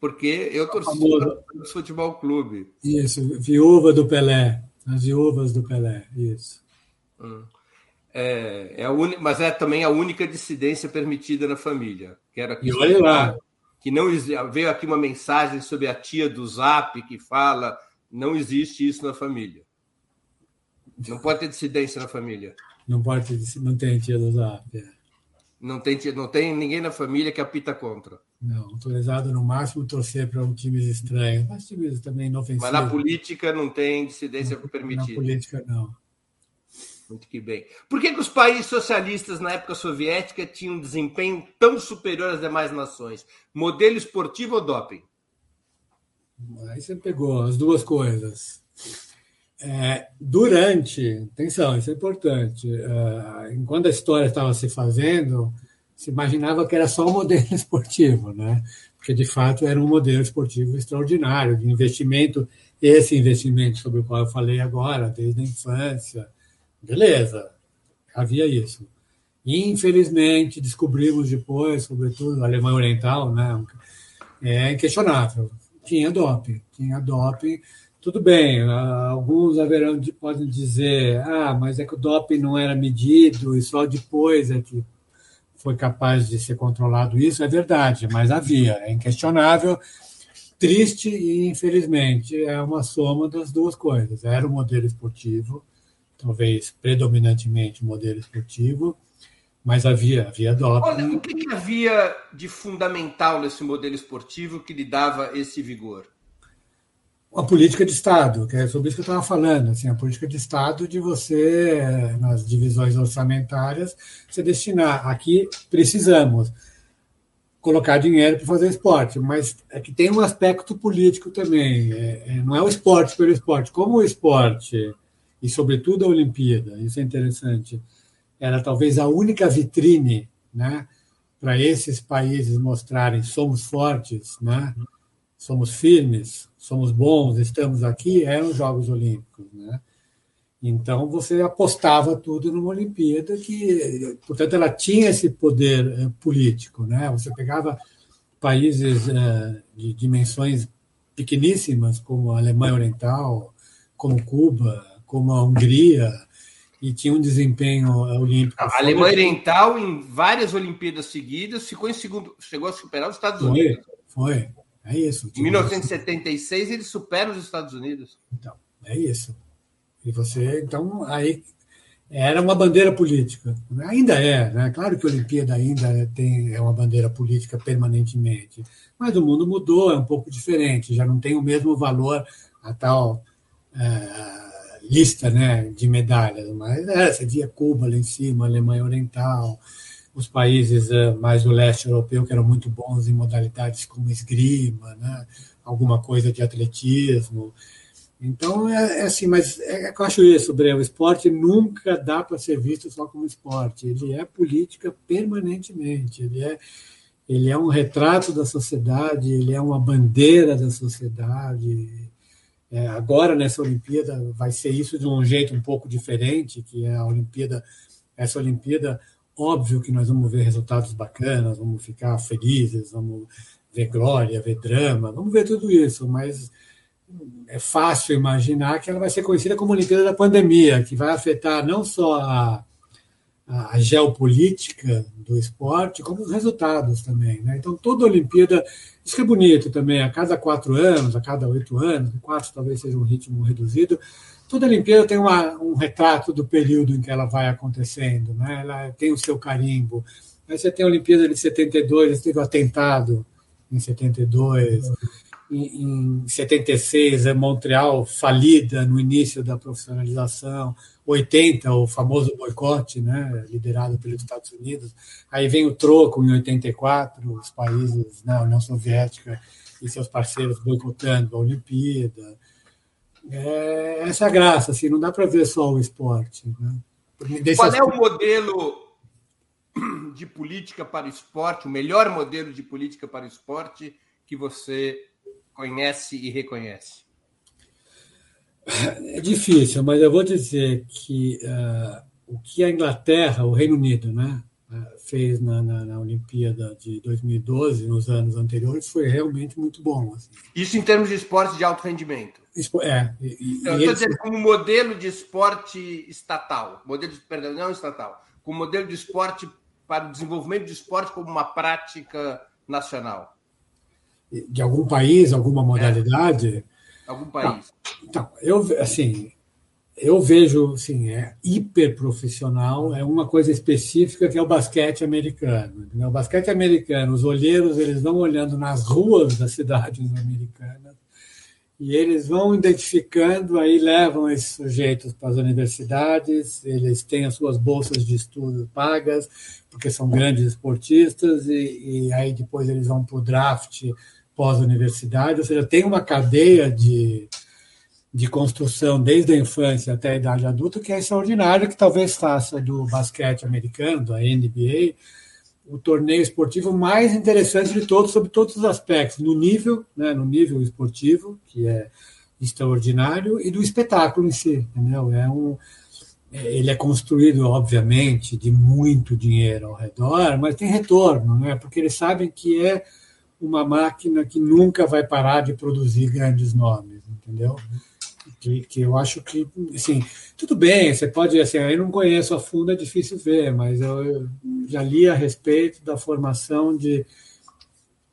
Porque eu torci para o futebol clube. Isso, viúva do Pelé. As viúvas do Pelé, isso. Hum. É, é a un... Mas é também a única dissidência permitida na família. Quero aqui e olha lá. Que não veio aqui uma mensagem sobre a tia do Zap que fala não existe isso na família. Não pode ter dissidência na família. Não pode ter, não tem tia do Zap. É. Não tem, não tem ninguém na família que apita contra. Não, autorizado no máximo torcer para um times estranhos, mas times também inofensivos. Mas na política não tem dissidência na, permitida. Na política, não. Muito que bem. Por que, que os países socialistas na época soviética tinham um desempenho tão superior às demais nações? Modelo esportivo ou doping? Aí você pegou as duas coisas. É, durante, atenção, isso é importante, é, enquanto a história estava se fazendo, se imaginava que era só um modelo <laughs> esportivo, né? porque de fato era um modelo esportivo extraordinário, de investimento, esse investimento sobre o qual eu falei agora, desde a infância, beleza, havia isso. Infelizmente, descobrimos depois, sobretudo na Alemanha Oriental, né? é inquestionável, tinha doping, tinha doping, tudo bem, alguns haverão, podem dizer, ah, mas é que o doping não era medido e só depois é que foi capaz de ser controlado isso, é verdade, mas havia, é inquestionável, triste e, infelizmente, é uma soma das duas coisas. Era o modelo esportivo, talvez predominantemente modelo esportivo, mas havia, havia doping. Olha, o que, que havia de fundamental nesse modelo esportivo que lhe dava esse vigor? A política de Estado, que é sobre isso que eu estava falando, assim, a política de Estado de você, nas divisões orçamentárias, você destinar. Aqui precisamos colocar dinheiro para fazer esporte, mas é que tem um aspecto político também. É, é, não é o esporte pelo esporte. Como o esporte, e sobretudo a Olimpíada, isso é interessante, era talvez a única vitrine né, para esses países mostrarem somos fortes, né, somos firmes, somos bons, estamos aqui, eram os Jogos Olímpicos, né? Então você apostava tudo numa Olimpíada que, portanto, ela tinha esse poder eh, político, né? Você pegava países eh, de dimensões pequeníssimas como a Alemanha Oriental, como Cuba, como a Hungria, e tinha um desempenho eh, olímpico. A Alemanha Oriental, em várias Olimpíadas seguidas, ficou em segundo, chegou a superar os Estados foi, Unidos. Foi, é isso. Em 1976 ele supera os Estados Unidos. Então, é isso. E você, então, aí era uma bandeira política. Ainda é, né? Claro que a Olimpíada ainda tem, é uma bandeira política permanentemente. Mas o mundo mudou, é um pouco diferente, já não tem o mesmo valor a tal é, lista né, de medalhas, mas é, você via Cuba lá em cima, Alemanha Oriental, os países é, mais do leste europeu que eram muito bons em modalidades como esgrima, né, alguma coisa de atletismo. Então, é, é assim, mas é, é eu acho isso, Breno, o esporte nunca dá para ser visto só como esporte, ele é política permanentemente, ele é, ele é um retrato da sociedade, ele é uma bandeira da sociedade. É, agora, nessa Olimpíada, vai ser isso de um jeito um pouco diferente, que é a Olimpíada, essa Olimpíada, óbvio que nós vamos ver resultados bacanas, vamos ficar felizes, vamos ver glória, ver drama, vamos ver tudo isso, mas é fácil imaginar que ela vai ser conhecida como Olimpíada da Pandemia, que vai afetar não só a, a geopolítica do esporte, como os resultados também. Né? Então, toda Olimpíada, isso que é bonito também, a cada quatro anos, a cada oito anos, quatro talvez seja um ritmo reduzido, toda Olimpíada tem uma, um retrato do período em que ela vai acontecendo, né? ela tem o seu carimbo. Aí você tem a Olimpíada de 72, teve o atentado em 72, em, 76, é Montreal falida no início da profissionalização, 80, o famoso boicote, né, liderado pelos Estados Unidos, aí vem o troco em 84, os países, né, a União Soviética e seus parceiros boicotando a Olimpíada. É, essa é a graça, assim, não dá para ver só o esporte. Né? Qual é o modelo de política para o esporte, o melhor modelo de política para o esporte que você conhece e reconhece? É difícil, mas eu vou dizer que uh, o que a Inglaterra, o Reino Unido, né, uh, fez na, na, na, Olimpíada de 2012, nos anos anteriores, foi realmente muito bom. Assim. Isso em termos de esporte de alto rendimento? É. E, eu estou dizendo como modelo de esporte estatal, modelo de, perdão, não estatal, como modelo de esporte para o desenvolvimento de esporte como uma prática nacional de algum país, alguma modalidade. É. Algum país. Então, eu, assim, eu vejo, assim, é hiper profissional, é uma coisa específica que é o basquete americano. Né? O basquete americano, os olheiros, eles vão olhando nas ruas das cidades americanas e eles vão identificando, aí levam esses sujeitos para as universidades, eles têm as suas bolsas de estudo pagas, porque são grandes esportistas, e, e aí depois eles vão para o draft pós-universidade, ou seja, tem uma cadeia de, de construção desde a infância até a idade adulta que é extraordinária, que talvez faça do basquete americano, da NBA, o torneio esportivo mais interessante de todos, sobre todos os aspectos, no nível, né, no nível esportivo, que é extraordinário, e do espetáculo em si, entendeu? É um, ele é construído, obviamente, de muito dinheiro ao redor, mas tem retorno, né? porque eles sabem que é uma máquina que nunca vai parar de produzir grandes nomes, entendeu? Que, que eu acho que, assim, tudo bem, você pode, assim, eu não conheço a fundo, é difícil ver, mas eu já li a respeito da formação de,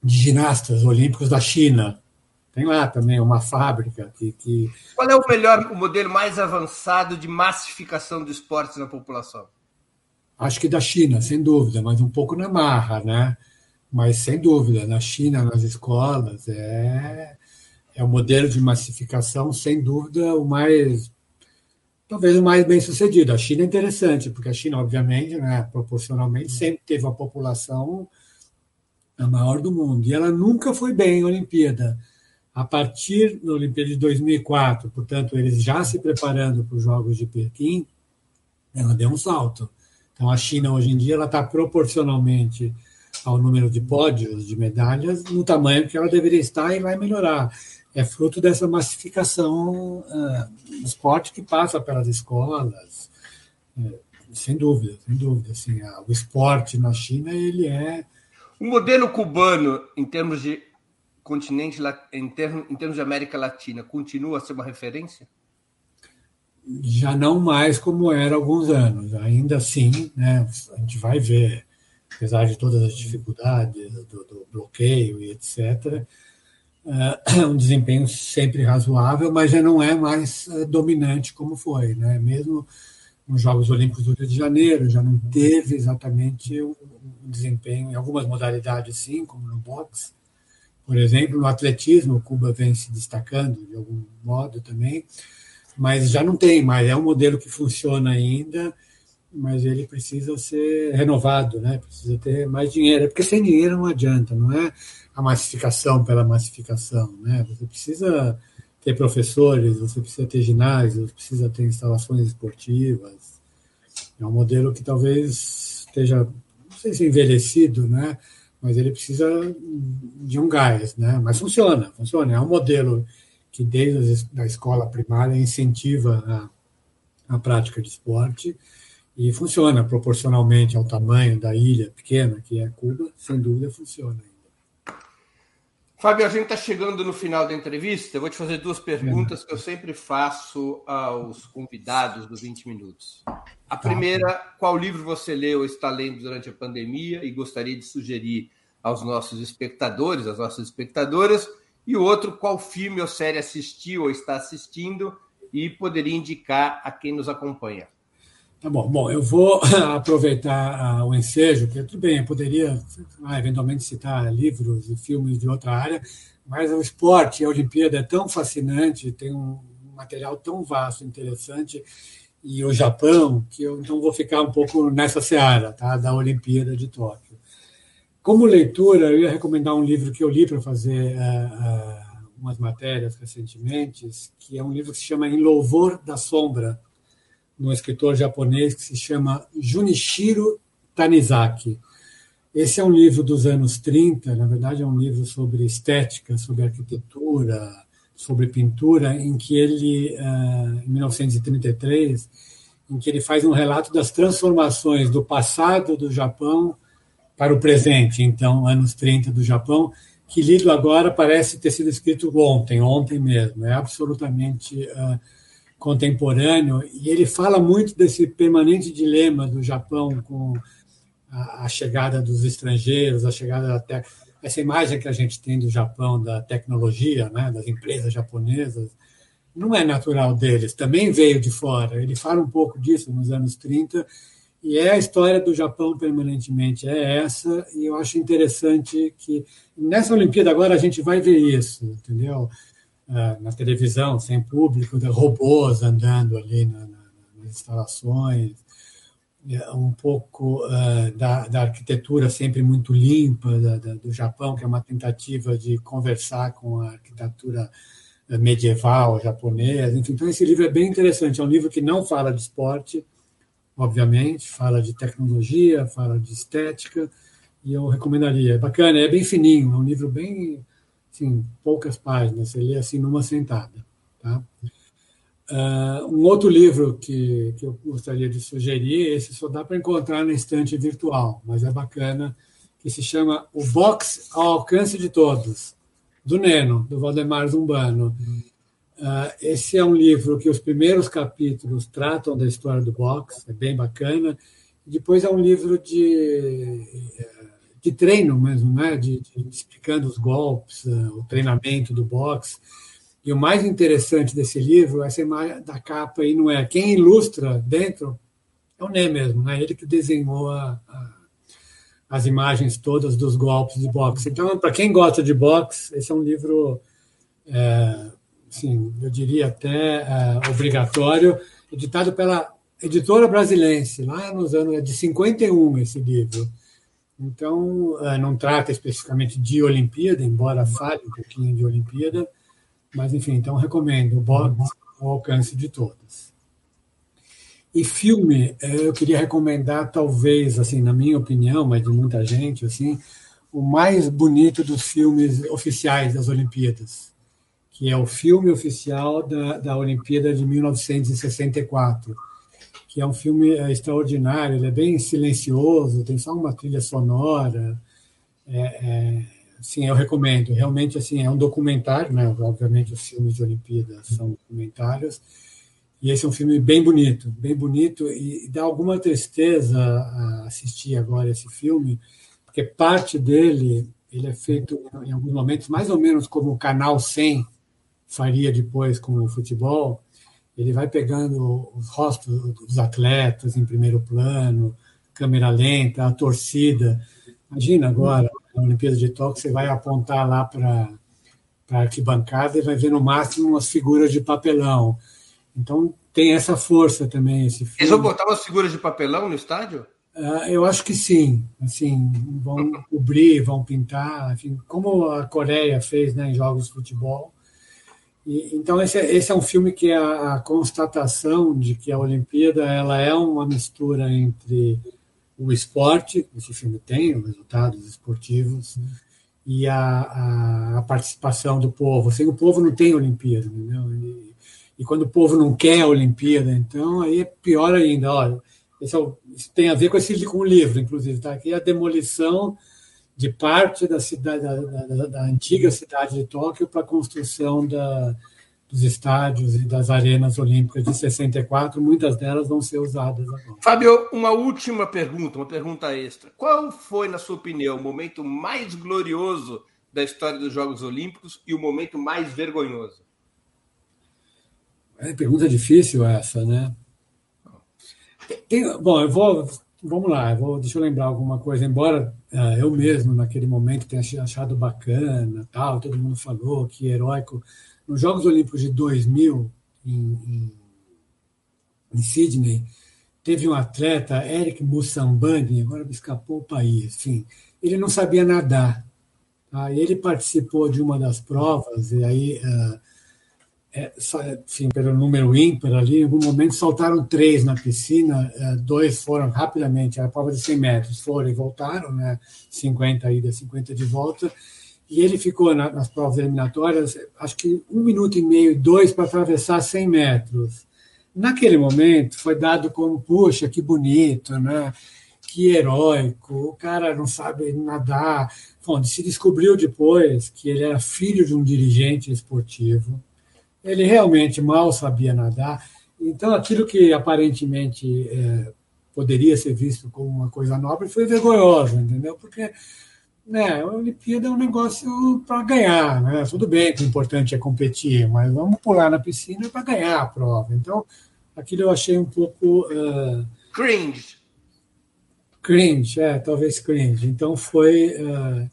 de ginastas olímpicos da China. Tem lá também uma fábrica que, que... Qual é o melhor, o modelo mais avançado de massificação do esporte na população? Acho que da China, sem dúvida, mas um pouco na marra, né? Mas, sem dúvida, na China, nas escolas, é, é o modelo de massificação, sem dúvida, o mais. Talvez o mais bem sucedido. A China é interessante, porque a China, obviamente, né, proporcionalmente, sempre teve a população a maior do mundo. E ela nunca foi bem em Olimpíada. A partir da Olimpíada de 2004, portanto, eles já se preparando para os Jogos de Pequim, ela deu um salto. Então, a China, hoje em dia, ela está proporcionalmente ao número de pódios, de medalhas, no tamanho que ela deveria estar e vai melhorar. É fruto dessa massificação uh, do esporte que passa pelas escolas, uh, sem dúvida, sem dúvida. Assim, uh, o esporte na China ele é o modelo cubano em termos de continente, em termos, em termos de América Latina, continua a ser uma referência? Já não mais como era há alguns anos. Ainda assim, né, a gente vai ver apesar de todas as dificuldades do, do bloqueio e etc., é <clears throat> um desempenho sempre razoável, mas já não é mais é, dominante como foi, né? Mesmo nos Jogos Olímpicos do Rio de Janeiro, já não teve exatamente um desempenho em algumas modalidades, sim, como no boxe, por exemplo. No atletismo, Cuba vem se destacando de algum modo também, mas já não tem mais. É um modelo que funciona ainda, mas ele precisa ser renovado, né? precisa ter mais dinheiro, porque sem dinheiro não adianta, não é a massificação pela massificação. Né? Você precisa ter professores, você precisa ter ginásios, precisa ter instalações esportivas. É um modelo que talvez esteja, não sei se envelhecido, né? mas ele precisa de um gás, né? Mas funciona, funciona. É um modelo que desde a escola primária incentiva a, a prática de esporte e funciona proporcionalmente ao tamanho da ilha pequena que é Cuba, sem dúvida funciona. Fábio, a gente está chegando no final da entrevista. Eu vou te fazer duas perguntas que eu sempre faço aos convidados dos 20 minutos. A tá. primeira, qual livro você leu ou está lendo durante a pandemia e gostaria de sugerir aos nossos espectadores, às nossas espectadoras? E o outro, qual filme ou série assistiu ou está assistindo e poderia indicar a quem nos acompanha? Tá bom. Bom, eu vou <laughs> aproveitar ah, o ensejo, porque tudo bem, eu poderia ah, eventualmente citar livros e filmes de outra área, mas o esporte, a Olimpíada é tão fascinante, tem um material tão vasto, interessante, e o Japão, que eu então vou ficar um pouco nessa seara, tá? da Olimpíada de Tóquio. Como leitura, eu ia recomendar um livro que eu li para fazer uh, uh, umas matérias recentemente, que é um livro que se chama Em Louvor da Sombra, um escritor japonês que se chama Junichiro Tanizaki. Esse é um livro dos anos 30, na verdade é um livro sobre estética, sobre arquitetura, sobre pintura, em que ele, eh, em 1933, em que ele faz um relato das transformações do passado do Japão para o presente, então, anos 30 do Japão, que lido agora parece ter sido escrito ontem, ontem mesmo. É absolutamente uh, contemporâneo, e ele fala muito desse permanente dilema do Japão com a, a chegada dos estrangeiros, a chegada da te... essa imagem que a gente tem do Japão, da tecnologia, né, das empresas japonesas, não é natural deles, também veio de fora. Ele fala um pouco disso nos anos 30, e é a história do Japão permanentemente, é essa, e eu acho interessante que nessa Olimpíada agora a gente vai ver isso, entendeu? É, na televisão, sem público, de robôs andando ali na, na, nas instalações, é, um pouco uh, da, da, arquitetura sempre muito limpa da, da, do Japão, que é uma tentativa de conversar com a arquitetura medieval japonesa. Então, esse livro é bem interessante. É um livro que não fala de esporte, obviamente, fala de tecnologia, fala de estética, e eu recomendaria. É bacana, é bem fininho, é um livro bem assim, poucas páginas, você lê assim numa sentada. Tá? Uh, um outro livro que, que eu gostaria de sugerir, esse só dá para encontrar na estante virtual, mas é bacana, que se chama O Box ao Alcance de Todos, do Neno, do Valdemar Zumbano. Uh, esse é um livro que os primeiros capítulos tratam da história do boxe, é bem bacana. Depois é um livro de de treino mesmo, né? De, de, explicando os golpes, uh, o treinamento do boxe. E o mais interessante desse livro, essa imagem da capa aí não é quem ilustra dentro é o Ney mesmo, né? Ele que desenhou a, a, as imagens todas dos golpes de boxe. Então, para quem gosta de boxe, esse é um livro, é, assim, eu diria até é, obrigatório, editado pela editora brasilense, lá nos anos é de 51 esse livro. Então, eh, não trata especificamente de Olimpíada, embora fale um pouquinho de Olimpíada, mas, enfim, então recomendo o alcance de todos. E filme, eh, eu queria recomendar, talvez, assim, na minha opinião, mas de muita gente, assim, o mais bonito dos filmes oficiais das Olimpíadas, que é o filme oficial da, da Olimpíada de 1964 que é um filme é, extraordinário, ele é bem silencioso, tem só uma trilha sonora. É, é, sim, eu recomendo. Realmente, assim, é um documentário, né? Obviamente, os filmes de Olimpíadas são documentários. E esse é um filme bem bonito, bem bonito e dá alguma tristeza assistir agora esse filme, porque parte dele ele é feito em alguns momentos mais ou menos como o Canal 100 faria depois com o futebol, ele vai pegando os rostos dos atletas em primeiro plano, câmera lenta, a torcida. Imagina agora, na Olimpíada de Tóquio, você vai apontar lá para a arquibancada e vai ver no máximo umas figuras de papelão. Então tem essa força também esse filme. Eles vão botar umas figuras de papelão no estádio? Uh, eu acho que sim, assim, vão cobrir, vão pintar, enfim, como a Coreia fez né, em jogos de futebol. E, então esse, é, esse é um filme que é a, a, constatação de que a Olimpíada ela é uma mistura entre o esporte, esse filme tem os resultados esportivos, e a, a, a, participação do povo. Sem o povo não tem Olimpíada, entendeu? E, e quando o povo não quer a Olimpíada, então aí é pior ainda. Olha, esse é isso tem a ver com esse com o livro, inclusive, está aqui a demolição de parte da cidade da, da, da antiga cidade de Tóquio para a construção da, dos estádios e das arenas olímpicas de 64, muitas delas vão ser usadas agora. Fábio, uma última pergunta, uma pergunta extra. Qual foi, na sua opinião, o momento mais glorioso da história dos Jogos Olímpicos e o momento mais vergonhoso? É pergunta difícil essa, né? Tem, bom, eu vou. Vamos lá, eu vou, deixa eu lembrar alguma coisa. Embora eu mesmo, naquele momento, tenha achado bacana, tal, todo mundo falou que heróico. Nos Jogos Olímpicos de 2000, em, em, em Sydney, teve um atleta, Eric Mussambani, agora me escapou o país, enfim, ele não sabia nadar. Tá? Ele participou de uma das provas, e aí uh, é, enfim, pelo número ímpar ali, em algum momento saltaram três na piscina, é, dois foram rapidamente, a prova de 100 metros, foram e voltaram, né, 50 ida, 50 de volta, e ele ficou na, nas provas eliminatórias, acho que um minuto e meio, dois para atravessar 100 metros. Naquele momento foi dado como, puxa, que bonito, né? que heróico, o cara não sabe nadar. Bom, se descobriu depois que ele era filho de um dirigente esportivo, ele realmente mal sabia nadar. Então, aquilo que aparentemente é, poderia ser visto como uma coisa nobre foi vergonhoso, entendeu? Porque né, a Olimpíada é um negócio para ganhar, né? Tudo bem que o importante é competir, mas vamos pular na piscina para ganhar a prova. Então, aquilo eu achei um pouco. Uh, cringe. Cringe, é, talvez cringe. Então, foi. Uh,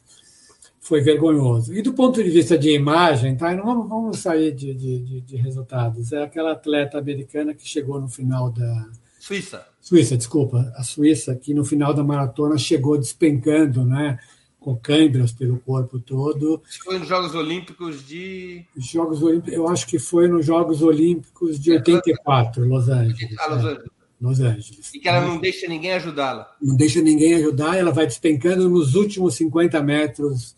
foi vergonhoso. E do ponto de vista de imagem, tá? não vamos, vamos sair de, de, de, resultados. É aquela atleta americana que chegou no final da. Suíça. Suíça, desculpa. A Suíça, que no final da maratona chegou despencando, né? Com câimbras pelo corpo todo. Foi nos Jogos Olímpicos de. Jogos Olímpicos, eu acho que foi nos Jogos Olímpicos de 84, Los Angeles. Ah, Los Angeles. Los Angeles. E que ela não deixa ninguém ajudá-la. Não deixa ninguém ajudar, ela vai despencando nos últimos 50 metros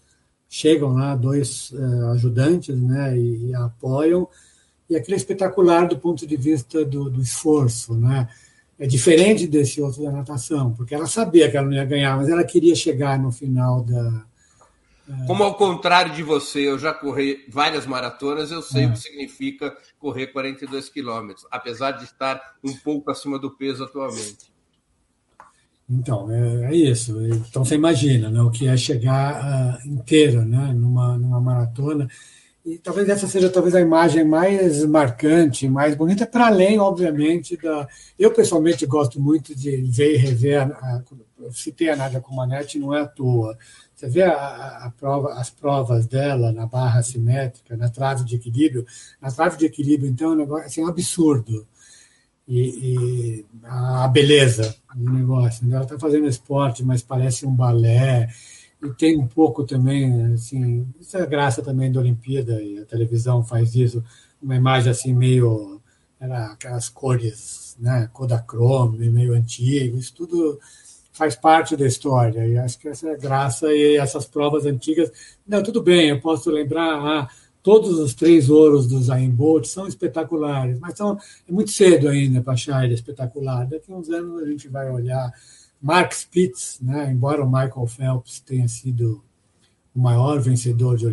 chegam lá dois uh, ajudantes né, e, e, apoiam, e aquilo é espetacular do ponto de vista do, do, esforço. Né? É diferente desse outro da natação, porque ela sabia que ela não ia ganhar, mas ela queria chegar no final da. Uh... Como ao contrário de você, eu já corri várias maratonas, eu sei é. o que significa correr 42 quilômetros, apesar de estar um pouco acima do peso atualmente. Então, é, é, isso. Então, você imagina né, o que é chegar uh, inteiro né, numa, numa maratona. E talvez essa seja talvez a imagem mais marcante, mais bonita, para além, obviamente, da. Eu, pessoalmente, gosto muito de ver e rever. A, eu citei a Nádia Comanete, não é à toa. Você vê a, a, prova, as provas dela na barra simétrica, na trave de equilíbrio. Na trave de equilíbrio, então, é um negócio assim, um absurdo e, e a beleza do negócio. Né? Ela está fazendo esporte, mas parece um balé. E tem um pouco também, assim, isso é graça também da Olimpíada, e a televisão faz isso, uma imagem assim meio, era aquelas cores, né, Kodachrome, meio antigo, isso tudo faz parte da história, e acho que essa é a graça, e essas provas antigas, não, tudo bem, eu posso lembrar, ah, Todos os três ouros do Zayn Bolt são espetaculares, mas são, é muito cedo ainda para achar ele espetacular. Daqui a uns anos a gente vai olhar Mark Spitz, né? embora o Michael Phelps tenha sido o maior vencedor de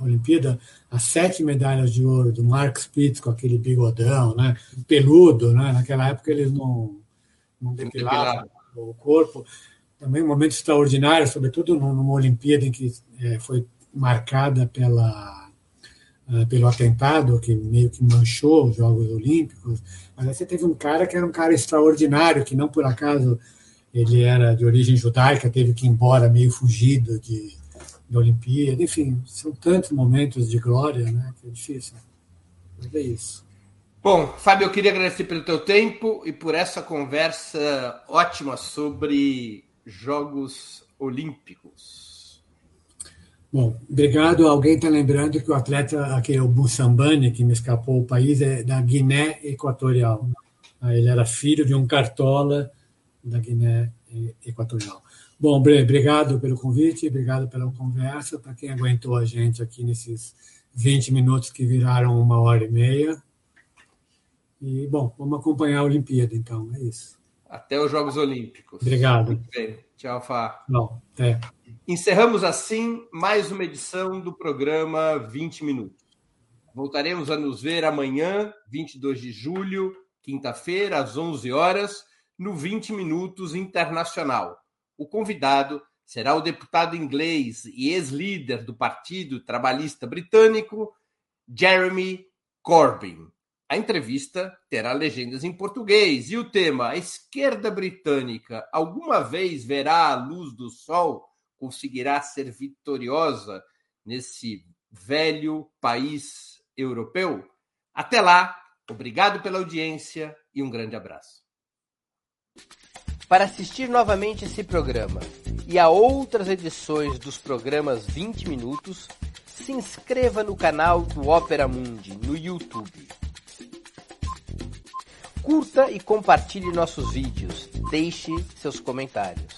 Olimpíada, as sete medalhas de ouro do Mark Spitz com aquele bigodão, né? peludo, né? naquela época eles não, não depilavam o corpo. Também um momento extraordinário, sobretudo numa Olimpíada em que é, foi marcada pela pelo atentado que meio que manchou os Jogos Olímpicos, mas aí você teve um cara que era um cara extraordinário, que não por acaso ele era de origem judaica, teve que ir embora meio fugido de, da Olimpíada, enfim, são tantos momentos de glória, né, que é difícil. Mas é isso. Bom, Fábio, eu queria agradecer pelo teu tempo e por essa conversa ótima sobre Jogos Olímpicos. Bom, obrigado. Alguém está lembrando que o atleta, aquele o Bussambani, que me escapou o país, é da Guiné Equatorial. Ah, ele era filho de um cartola da Guiné Equatorial. Bom, Bre, obrigado pelo convite, obrigado pela conversa, para quem aguentou a gente aqui nesses 20 minutos que viraram uma hora e meia. E, bom, vamos acompanhar a Olimpíada, então, é isso. Até os Jogos Olímpicos. Obrigado. Tchau, Fá. Não, até. Encerramos assim mais uma edição do programa 20 Minutos. Voltaremos a nos ver amanhã, 22 de julho, quinta-feira, às 11 horas, no 20 Minutos Internacional. O convidado será o deputado inglês e ex-líder do Partido Trabalhista Britânico, Jeremy Corbyn. A entrevista terá legendas em português e o tema: a esquerda britânica alguma vez verá a luz do sol? Conseguirá ser vitoriosa nesse velho país europeu? Até lá, obrigado pela audiência e um grande abraço. Para assistir novamente esse programa e a outras edições dos programas 20 Minutos, se inscreva no canal do Opera Mundi no YouTube Curta e compartilhe nossos vídeos. Deixe seus comentários.